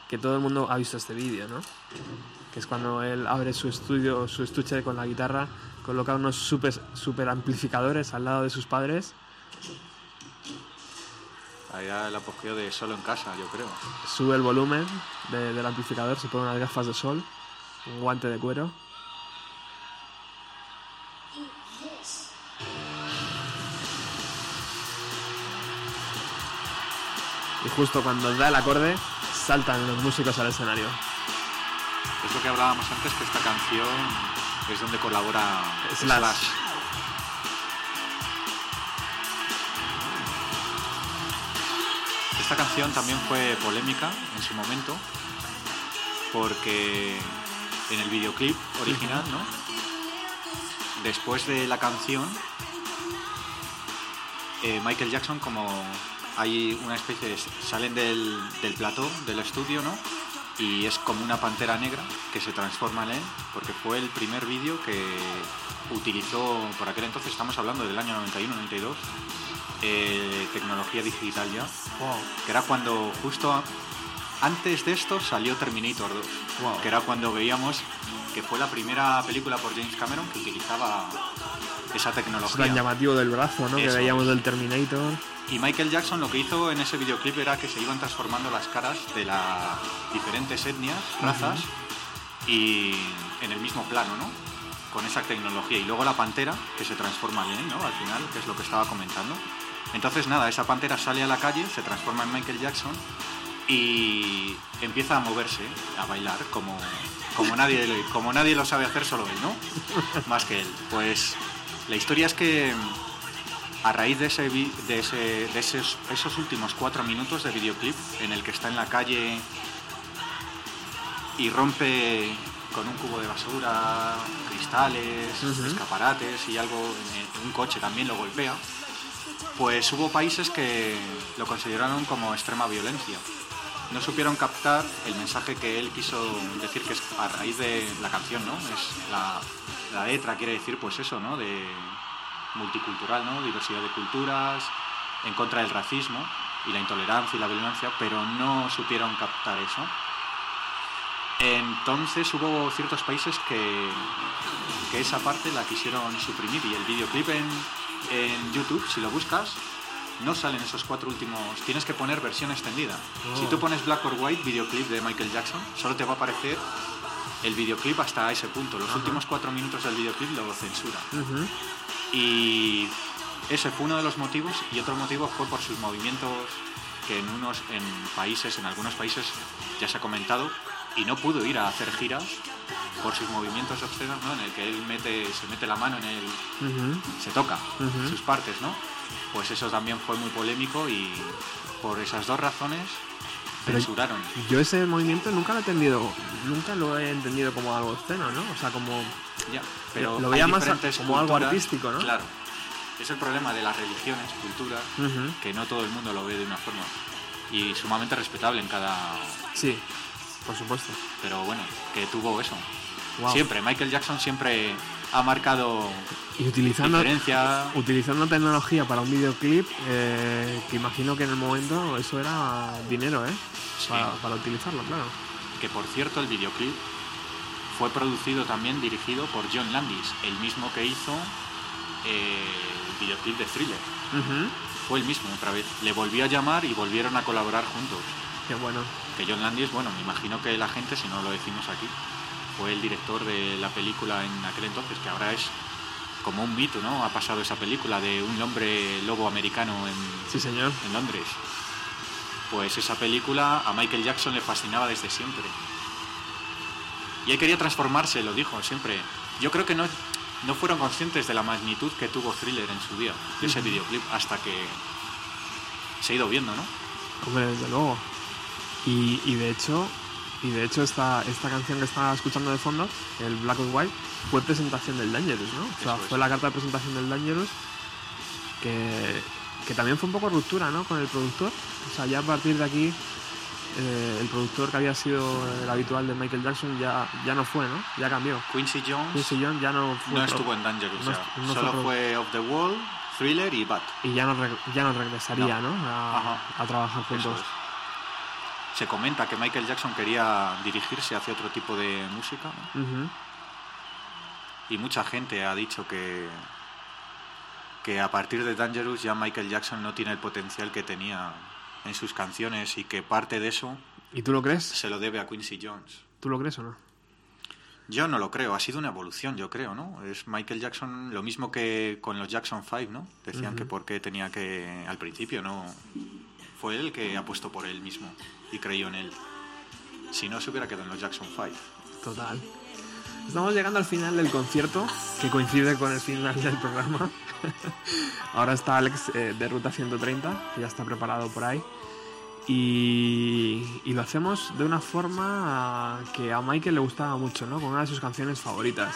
Que todo el mundo ha visto este vídeo, ¿no? Que es cuando él abre su estudio, su estuche con la guitarra, coloca unos super, super amplificadores al lado de sus padres,
Ahí era el apogeo de solo en casa, yo creo.
sube el volumen de- del amplificador, se pone unas gafas de sol, un guante de cuero. Y justo cuando da el acorde, saltan los músicos al escenario.
Es lo que hablábamos antes, que esta canción es donde colabora
Slash.
Slash. Esta canción también fue polémica en su momento, porque en el videoclip original, ¿no? Después de la canción, eh, Michael Jackson, como hay una especie de... salen del, del plató, del estudio, ¿no? y es como una pantera negra que se transforma en él, porque fue el primer vídeo que utilizó, por aquel entonces estamos hablando del año 91-92, eh, tecnología digital ya, que era cuando justo antes de esto salió Terminator 2,
Wow.
que era cuando veíamos que fue la primera película por James Cameron que utilizaba esa
Es
tecnología.
tan llamativo del brazo, ¿no? Que veíamos
es.
del Terminator.
Y Michael Jackson lo que hizo en ese videoclip era que se iban transformando las caras de las diferentes etnias, razas, y en el mismo plano, ¿no? Con esa tecnología. Y luego la pantera, que se transforma bien, ¿no? Al final, que es lo que estaba comentando. Entonces, nada, esa pantera sale a la calle, se transforma en Michael Jackson y empieza a moverse, a bailar, como, como, nadie, como nadie lo sabe hacer, solo él, ¿no? Más que él. Pues la historia es que a raíz de, ese, de, ese- de esos, esos últimos cuatro minutos de videoclip en el que está en la calle y rompe con un cubo de basura, cristales, escaparates y algo, en un coche también lo golpea, pues hubo países que lo consideraron como extrema violencia. No supieron captar el mensaje que él quiso decir, que es a raíz de la canción, ¿no? Es la, la letra quiere decir, pues eso, ¿no? De multicultural, ¿no? Diversidad de culturas, en contra del racismo y la intolerancia y la violencia, pero no supieron captar eso. Entonces hubo ciertos países que, que esa parte la quisieron suprimir y el videoclip en, en YouTube, si lo buscas, no salen esos cuatro últimos. Tienes que poner versión extendida.
Oh.
Si tú pones Black or White videoclip de Michael Jackson, solo te va a aparecer el videoclip hasta ese punto. Los últimos cuatro minutos del videoclip lo censura. Y ese fue uno de los motivos y otro motivo fue por sus movimientos que en unos en países, en algunos países ya se ha comentado y no pudo ir a hacer giras por sus movimientos obscenos, ¿no? En el que él mete, se mete la mano en el,
Ujú.
se toca
Ujú.
sus partes, ¿no? Pues eso también fue muy polémico y por esas dos razones
Pero-
censuraron.
Yo ese movimiento nunca lo he entendido, nunca lo he entendido como algo obsceno, ¿no? O sea, como
Ya, pero
lo veía más como algo artístico, ¿no?
Claro. Es el problema de las religiones, culturas, que no todo el mundo lo ve de una forma. Y sumamente respetable en cada...
Sí, por supuesto.
Pero bueno, que tuvo eso.
Wow.
Siempre, Michael Jackson siempre ha marcado
Y utilizando,
diferencia.
utilizando tecnología para un videoclip, eh, que imagino que en el momento eso era dinero, ¿eh?
Sí.
Para, para utilizarlo, claro.
Que por cierto, el videoclip fue producido también, dirigido por John Landis, el mismo que hizo eh, el videoclip de Thriller. Fue el mismo otra vez. Le volvió a llamar y volvieron a colaborar juntos.
Qué bueno.
Que John Landis, bueno, me imagino que la gente, si no lo decimos aquí, fue el director de la película en aquel entonces, que ahora es como un mito, ¿no? Ha pasado esa película de un hombre lobo americano en,
Sí, señor.
en Londres. Pues esa película a Michael Jackson le fascinaba desde siempre. Y él quería transformarse, lo dijo siempre. Yo creo que no, no fueron conscientes de la magnitud que tuvo Thriller en su día, de ese videoclip, hasta que se ha ido viendo, ¿no?
Hombre, desde luego. Y, y de hecho, y de hecho esta, esta canción que estaba escuchando de fondo, el Black and White, fue presentación del Dangerous, ¿no? O sea,
es.
fue la carta de presentación del Dangerous que, que también fue un poco ruptura, ¿no? Con el productor. O sea, ya a partir de aquí, eh, el productor que había sido el habitual de Michael Jackson ya, ya no fue, ¿no? Ya cambió.
Quincy Jones
Quincy Jones ya no fue.
no estuvo en Dangerous,
no
ya.
no
solo fue Off the Wall, Thriller y Bat.
Y ya no, ya no regresaría, ¿no? A, trabajar juntos.
es. Se comenta que Michael Jackson quería dirigirse hacia otro tipo de música y mucha gente ha dicho que que a partir de Dangerous ya Michael Jackson no tiene el potencial que tenía en sus canciones y que parte de eso
¿Y tú lo crees?
se lo debe a Quincy Jones.
¿Tú lo crees o no?
Yo no lo creo, ha sido una evolución, yo creo, ¿no? Es Michael Jackson lo mismo que con los Jackson 5, ¿no? Decían
Ujú.
que porque tenía que al principio no fue él que apostó por él mismo y creyó en él. Si no se hubiera quedado en los Jackson 5.
Total. Estamos llegando al final del concierto, que coincide con el final del programa. Ahora está Alex eh, de Ruta 130, que ya está preparado por ahí. Y, y lo hacemos de una forma que a Michael le gustaba mucho, ¿no? Con una de sus canciones favoritas.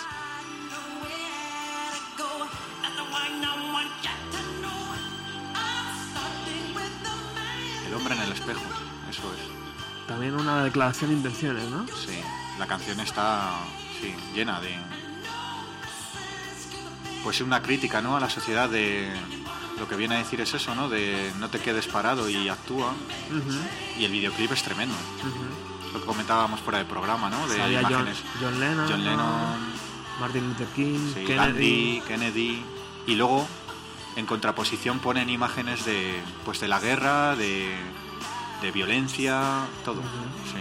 El hombre en el espejo, eso es.
también una declaración de intenciones, ¿no?
Sí, la canción está sí, llena de. Pues una crítica, ¿no? A la sociedad de. Lo que viene a decir es eso, ¿no? De no te quedes parado y actúa. Y el videoclip es tremendo. Lo que comentábamos fuera del programa, ¿no? De imágenes.
John Lennon,
John
¿no?
Lennon,
Martin Luther King,
sí,
Kennedy.
Gandhi, Kennedy. Y luego, en contraposición, ponen imágenes de, pues, de la guerra, de, de violencia, todo. sí.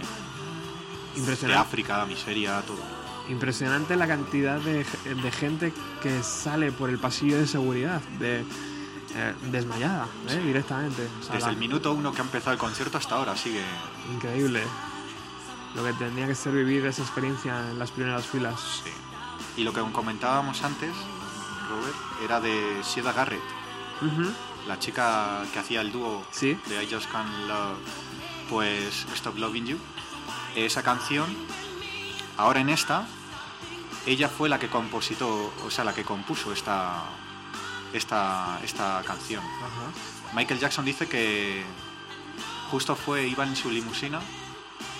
De. África, miseria, todo.
Impresionante la cantidad de, de gente que sale por el pasillo de seguridad, de, eh, desmayada, ¿eh? directamente. O sea,
Desde
la-
el minuto uno que ha empezado el concierto hasta ahora sigue.
Increíble. Lo que tendría que ser vivir esa experiencia en las primeras filas.
Sí. Y lo que comentábamos antes, Robert, era de Sieda Garrett, la chica que hacía el dúo
Sí.
de I Just Can't Love, pues Stop Loving You. Esa canción, ahora en esta, ella fue la que compositó, o sea, la que compuso esta, esta, esta canción. Michael Jackson dice que justo fue, iba en su limusina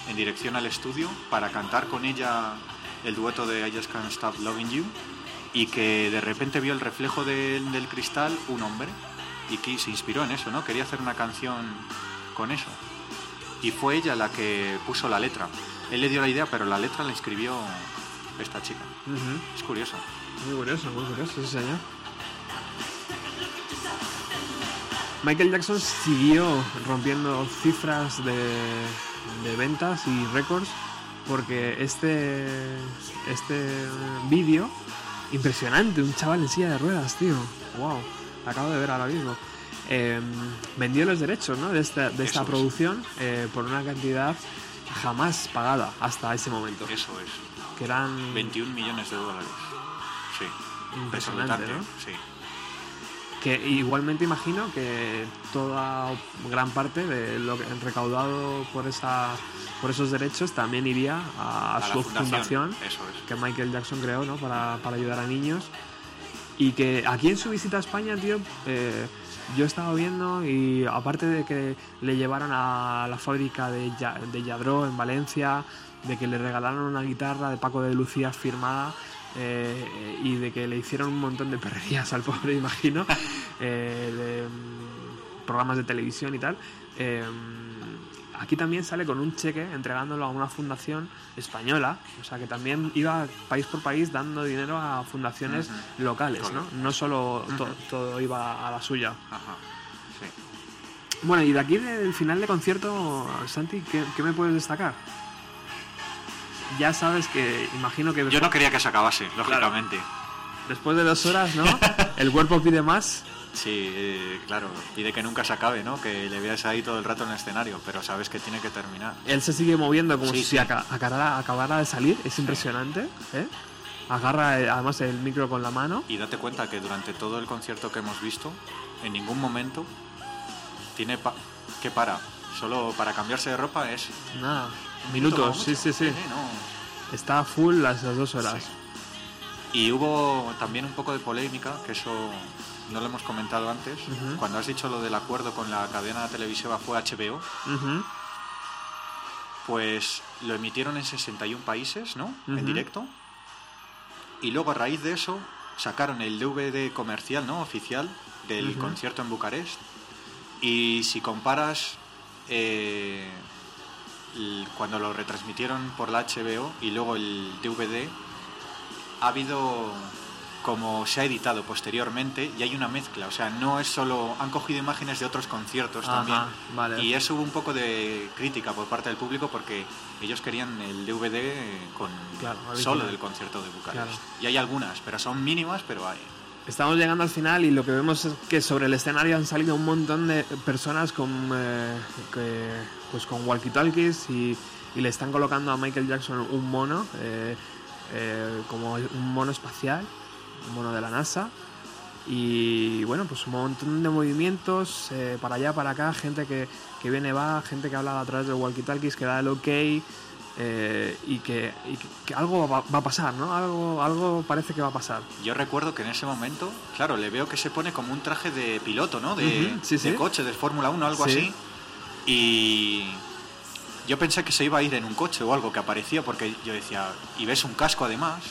en dirección al estudio para cantar con ella el dueto de I Just Can't Stop Loving You y que de repente vio el reflejo del- del cristal un hombre y que se inspiró en eso, ¿no? Quería hacer una canción con eso. Y fue ella la que puso la letra. Él le dio la idea, pero la letra la escribió esta chica. Es curioso.
Muy curioso, muy curioso, sí señor. Michael Jackson siguió rompiendo cifras de, de ventas y récords porque este, este vídeo, impresionante, un chaval en silla de ruedas, tío. Wow, acabo de ver ahora mismo. Eh, vendió los derechos ¿no? de esta, de esta producción eh, por una cantidad jamás pagada hasta ese momento.
Eso es.
Que eran
21 millones de dólares. Sí.
Impresionante.
Sí.
Que igualmente imagino que toda gran parte de lo que recaudado por esa por esos derechos también iría a, su
fundación,
fundación,
eso es.
que Michael Jackson creó ¿no? para, para ayudar a niños. Y que aquí en su visita a España, tío, eh, yo he estado viendo y aparte de que le llevaron a la fábrica de, de Yadró en Valencia, de que le regalaron una guitarra de Paco de Lucía firmada eh, y de que le hicieron un montón de perrerías al pobre, imagino, eh, de mm, programas de televisión y tal. eh, aquí también sale con un cheque entregándolo a una fundación española, o sea que también iba país por país dando dinero a fundaciones locales, ¿no? No solo to- todo iba a la suya.
Ajá. Sí.
Bueno, y de aquí del final de concierto, Santi, ¿qué, qué me puedes destacar? Ya sabes que, imagino que
Yo no quería que se acabase, lógicamente.
después de dos horas, ¿no? El cuerpo pide más.
Sí, eh, claro, pide que nunca se acabe, ¿no? Que le veas ahí todo el rato en el escenario, pero sabes que tiene que terminar.
Él se sigue moviendo como
Sí,
si
sí.
aca- acabara, acabara de salir, es impresionante, ¿eh? Agarra eh, además el micro con la mano.
Y date cuenta que durante todo el concierto que hemos visto, en ningún momento tiene pa- que para. Solo para cambiarse de ropa es
Nada, minutos, sí, sí, sí.
no.
Está full las, las dos horas.
Y hubo también un poco de polémica, que eso no lo hemos comentado antes. Cuando has dicho lo del acuerdo con la cadena televisiva fue HBO, pues lo emitieron en 61 países, ¿no? En directo. Y luego a raíz de eso sacaron el DVD comercial, ¿no? Oficial del concierto en Bucarest. Y si comparas eh, cuando lo retransmitieron por la HBO y luego el DVD, ha habido como se ha editado posteriormente y hay una mezcla, o sea, no es solo han cogido imágenes de otros conciertos
Ajá,
también
vale.
y eso hubo un poco de crítica por parte del público porque ellos querían el DVD con
Claro,
solo del concierto de Bucarest.
Claro.
Y hay algunas, pero son mínimas, pero hay.
Estamos llegando al final y lo que vemos es que sobre el escenario han salido un montón de personas con, eh, pues con walkie-talkies y, le están colocando a Michael Jackson un mono, eh, eh, como un mono espacial, un mono de la NASA. Y bueno, pues un montón de movimientos para allá, para acá, gente que, que viene, va, gente que habla a través de walkie-talkies, que da el ok. Eh, y, que, y que- que algo va, va a pasar, ¿no? Algo, algo parece que va a pasar.
Yo recuerdo que en ese momento, claro, le veo que se pone como un traje de piloto, ¿no? De,
Ujú, sí,
de
sí.
coche, de Fórmula 1, algo
Sí.
así. Y yo pensé que se iba a ir en un coche o algo que aparecía porque yo decía, y ves un casco además.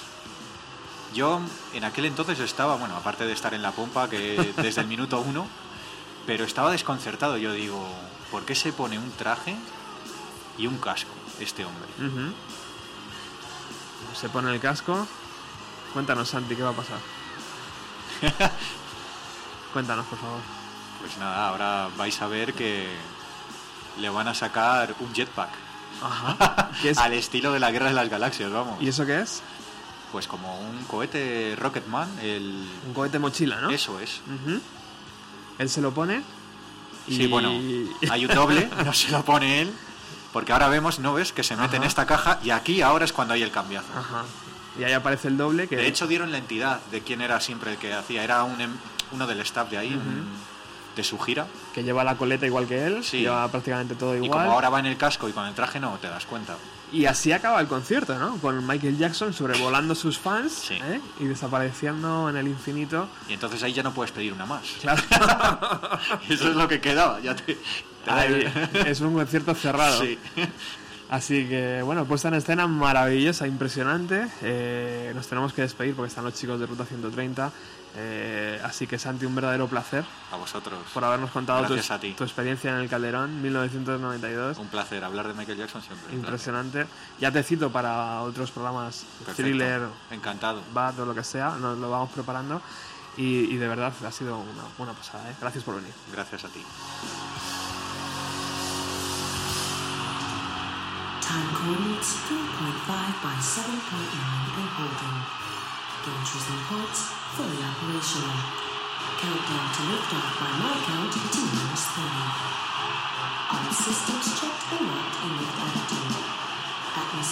Yo en aquel entonces estaba, bueno, aparte de estar en la pompa, que desde el minuto uno, pero estaba desconcertado. Yo digo, ¿por qué se pone un traje y un casco este hombre?
Se pone el casco. Cuéntanos, Santi, ¿qué va a pasar? Cuéntanos, por favor.
Pues nada, ahora vais a ver que le van a sacar un jetpack.
Ajá. ¿Qué es?
Al estilo de la Guerra de las Galaxias, vamos.
¿Y eso qué es?
Pues como un cohete Rocketman, el...
Un cohete mochila, ¿no?
Eso es.
Él se lo pone. Y...
Sí, bueno, hay un doble, no se lo pone él, porque ahora vemos, ¿no ves? Que se mete en esta caja y aquí ahora es cuando hay el cambiazo.
Ajá. Y ahí aparece el doble que.
De hecho, dieron la entidad de quién era siempre el que hacía. Era un, em- uno del staff de ahí, un- de su gira.
que lleva la coleta igual que él.
Sí.
Lleva prácticamente todo
Y
igual.
como ahora va en el casco y con el traje, no te das cuenta.
Y así acaba el concierto, ¿no? Con Michael Jackson sobrevolando sus fans
Sí.
¿eh? y desapareciendo en el infinito.
Y entonces ahí ya no puedes pedir una más.
Claro.
Eso es lo que quedaba. Ya te,
es un concierto cerrado.
Sí.
Así que, bueno, puesta en escena maravillosa, impresionante. Eh, nos tenemos que despedir porque están los chicos de Ruta 130. Eh, así que, Santi, un verdadero placer
A vosotros.
por habernos contado tu,
Gracias a ti.
tu experiencia en el Calderón 1992.
Un placer hablar de Michael Jackson siempre.
Impresionante. Ya te cito para otros programas,
Perfecto.
thriller,
Encantado.
bad o lo que sea, nos lo vamos preparando. Y, y de verdad ha sido una buena pasada. ¿eh? Gracias por venir.
Gracias a ti.
Time coordinates 3.5 by 7.9 and holding. Gantries and pods fully operational. Countdown to liftoff by my count T minus 30. All systems checked and locked in lift attitude.